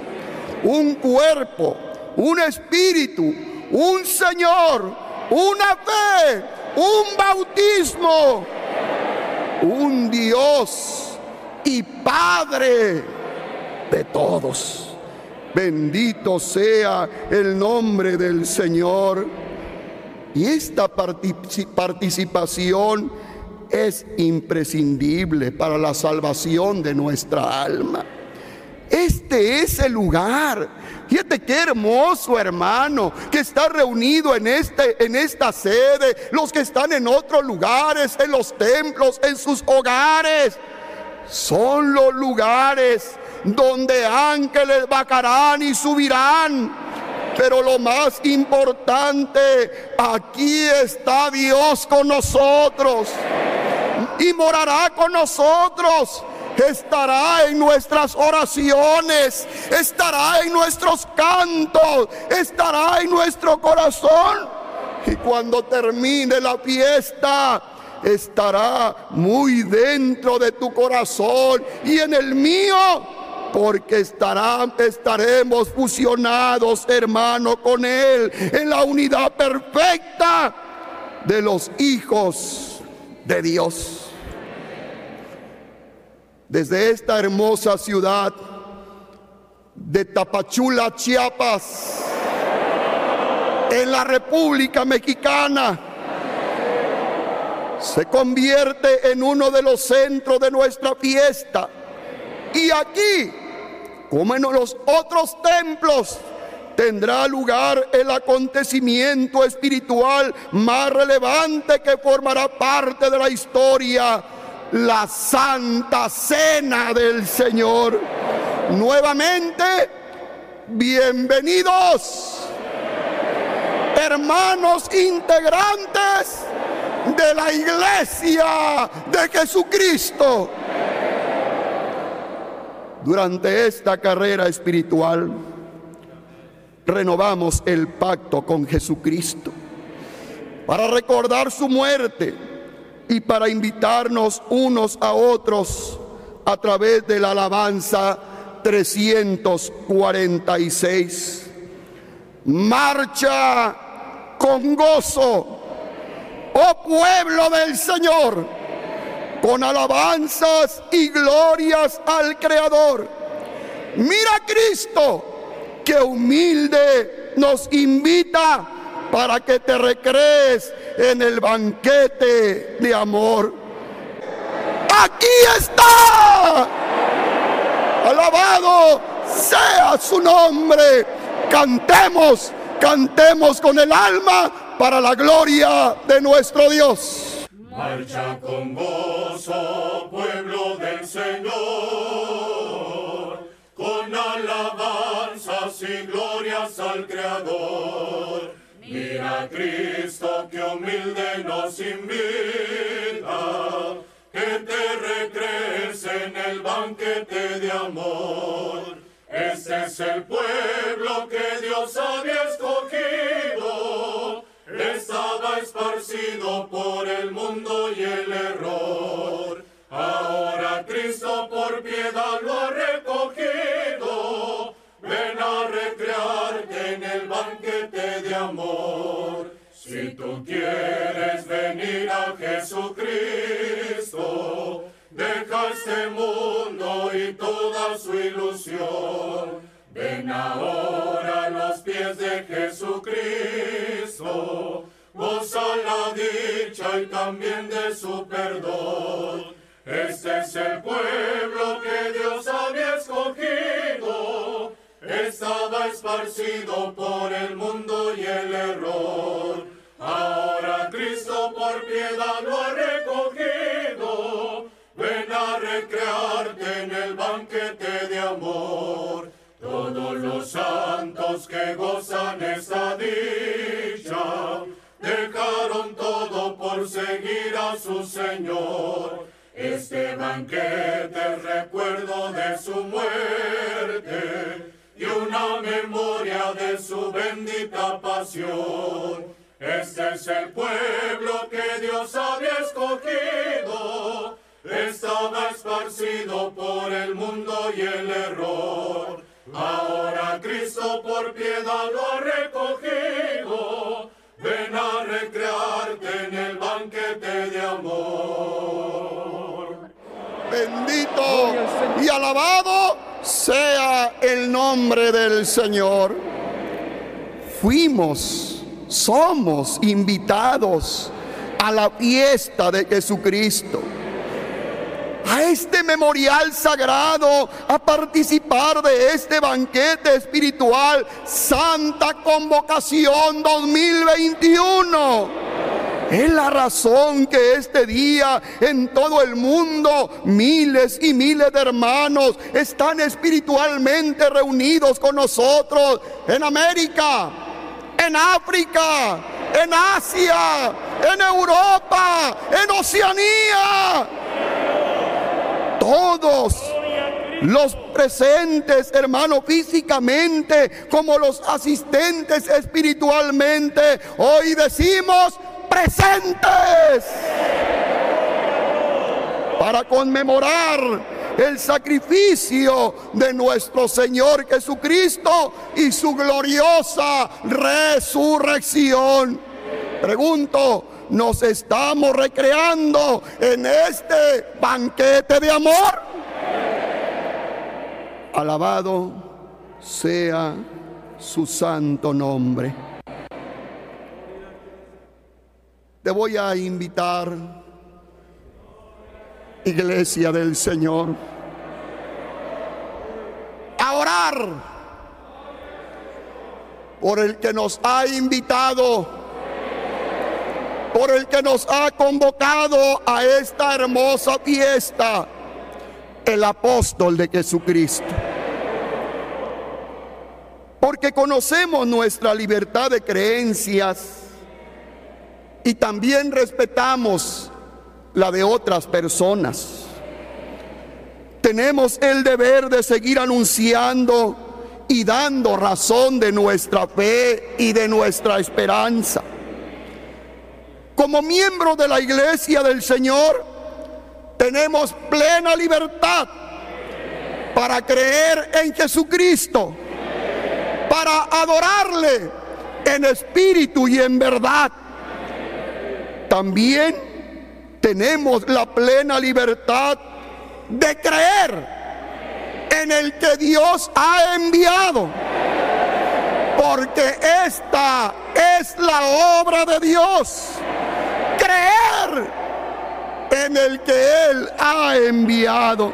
Un cuerpo, un espíritu, un Señor, una fe, un bautismo un Dios y Padre de todos. Bendito sea el nombre del Señor. Y esta participación es imprescindible para la salvación de nuestra alma. Este es el lugar. Fíjate qué hermoso, hermano, que está reunido en, este, en esta sede, los que están en otros lugares, en los templos, en sus hogares. Son los lugares donde ángeles bajarán y subirán. Pero lo más importante, aquí está Dios con nosotros y morará con nosotros estará en nuestras oraciones, estará en nuestros cantos, estará en nuestro corazón. Y cuando termine la fiesta, estará muy dentro de tu corazón y en el mío. Porque estaremos fusionados, hermano, con Él en la unidad perfecta de los hijos de Dios desde esta hermosa ciudad de Tapachula, Chiapas, en la República Mexicana, se convierte en uno de los centros de nuestra fiesta. Y aquí, como en los otros templos, tendrá lugar el acontecimiento espiritual más relevante que formará parte de la historia la santa cena del Señor. Nuevamente, bienvenidos, hermanos integrantes de la iglesia de Jesucristo. Durante esta carrera espiritual, renovamos el pacto con Jesucristo para recordar su muerte y para invitarnos unos a otros a través de la alabanza 346. Marcha con gozo, oh pueblo del Señor, con alabanzas y glorias al Creador. Mira Cristo, que humilde nos invita para que te recrees en el banquete de amor. Aquí está. Alabado sea su nombre. Cantemos, cantemos con el alma para la gloria de nuestro Dios. Marcha con gozo, pueblo del Señor, con alabanzas y glorias al Creador Mira Cristo que humilde nos invita, que te recrees en el banquete de amor. Este es el pueblo que Dios había escogido. Estaba esparcido por el mundo y el error. Ahora Cristo por piedad lo ha recogido. Amor. Si tú quieres venir a Jesucristo, deja este mundo y toda su ilusión. Ven ahora a los pies de Jesucristo, goza la dicha y también de su perdón. Este es el pueblo que Dios había escogido, estaba esparcido por el mundo y el error. Ahora Cristo por piedad lo ha recogido, ven a recrearte en el banquete de amor. Todos los santos que gozan esta dicha, dejaron todo por seguir a su Señor. Este banquete es recuerdo de su muerte y una memoria de su bendita pasión. Este es el pueblo que Dios había escogido, estaba esparcido por el mundo y el error. Ahora Cristo por piedad lo ha recogido, ven a recrearte en el banquete de amor. Bendito y alabado sea el nombre del Señor. Fuimos, somos invitados a la fiesta de Jesucristo. A este memorial sagrado, a participar de este banquete espiritual, Santa Convocación 2021. Es la razón que este día en todo el mundo miles y miles de hermanos están espiritualmente reunidos con nosotros en América, en África, en Asia, en Europa, en Oceanía. Todos los presentes, hermano, físicamente, como los asistentes espiritualmente, hoy decimos presentes para conmemorar el sacrificio de nuestro Señor Jesucristo y su gloriosa resurrección. Pregunto, ¿nos estamos recreando en este banquete de amor? Alabado sea su santo nombre. Te voy a invitar, iglesia del Señor, a orar por el que nos ha invitado, por el que nos ha convocado a esta hermosa fiesta, el apóstol de Jesucristo. Porque conocemos nuestra libertad de creencias y también respetamos la de otras personas. Tenemos el deber de seguir anunciando y dando razón de nuestra fe y de nuestra esperanza. Como miembros de la iglesia del Señor, tenemos plena libertad para creer en Jesucristo, para adorarle en espíritu y en verdad también tenemos la plena libertad de creer en el que Dios ha enviado. Porque esta es la obra de Dios. Creer en el que Él ha enviado.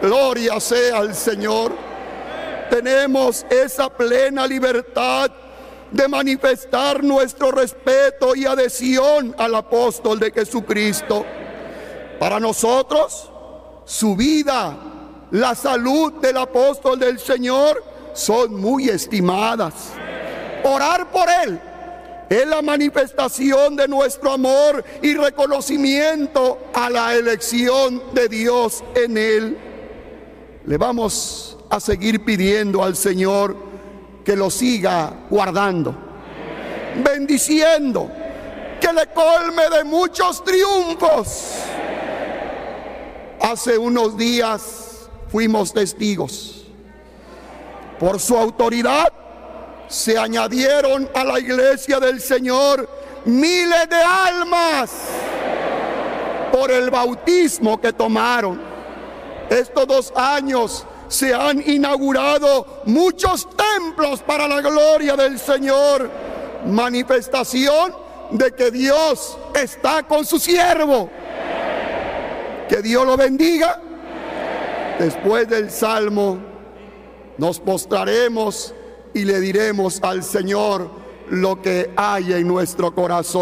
Gloria sea al Señor. Tenemos esa plena libertad de manifestar nuestro respeto y adhesión al apóstol de Jesucristo. Para nosotros, su vida, la salud del apóstol del Señor son muy estimadas. Orar por él es la manifestación de nuestro amor y reconocimiento a la elección de Dios en Él. Le vamos a seguir pidiendo al Señor que lo siga guardando, bendiciendo, que le colme de muchos triunfos. Hace unos días fuimos testigos. Por su autoridad se añadieron a la iglesia del Señor miles de almas por el bautismo que tomaron. Estos dos años se han inaugurado muchos templos para la gloria del Señor. Manifestación de que Dios está con su siervo. Que Dios lo bendiga. Después del salmo nos postraremos y le diremos al Señor lo que hay en nuestro corazón.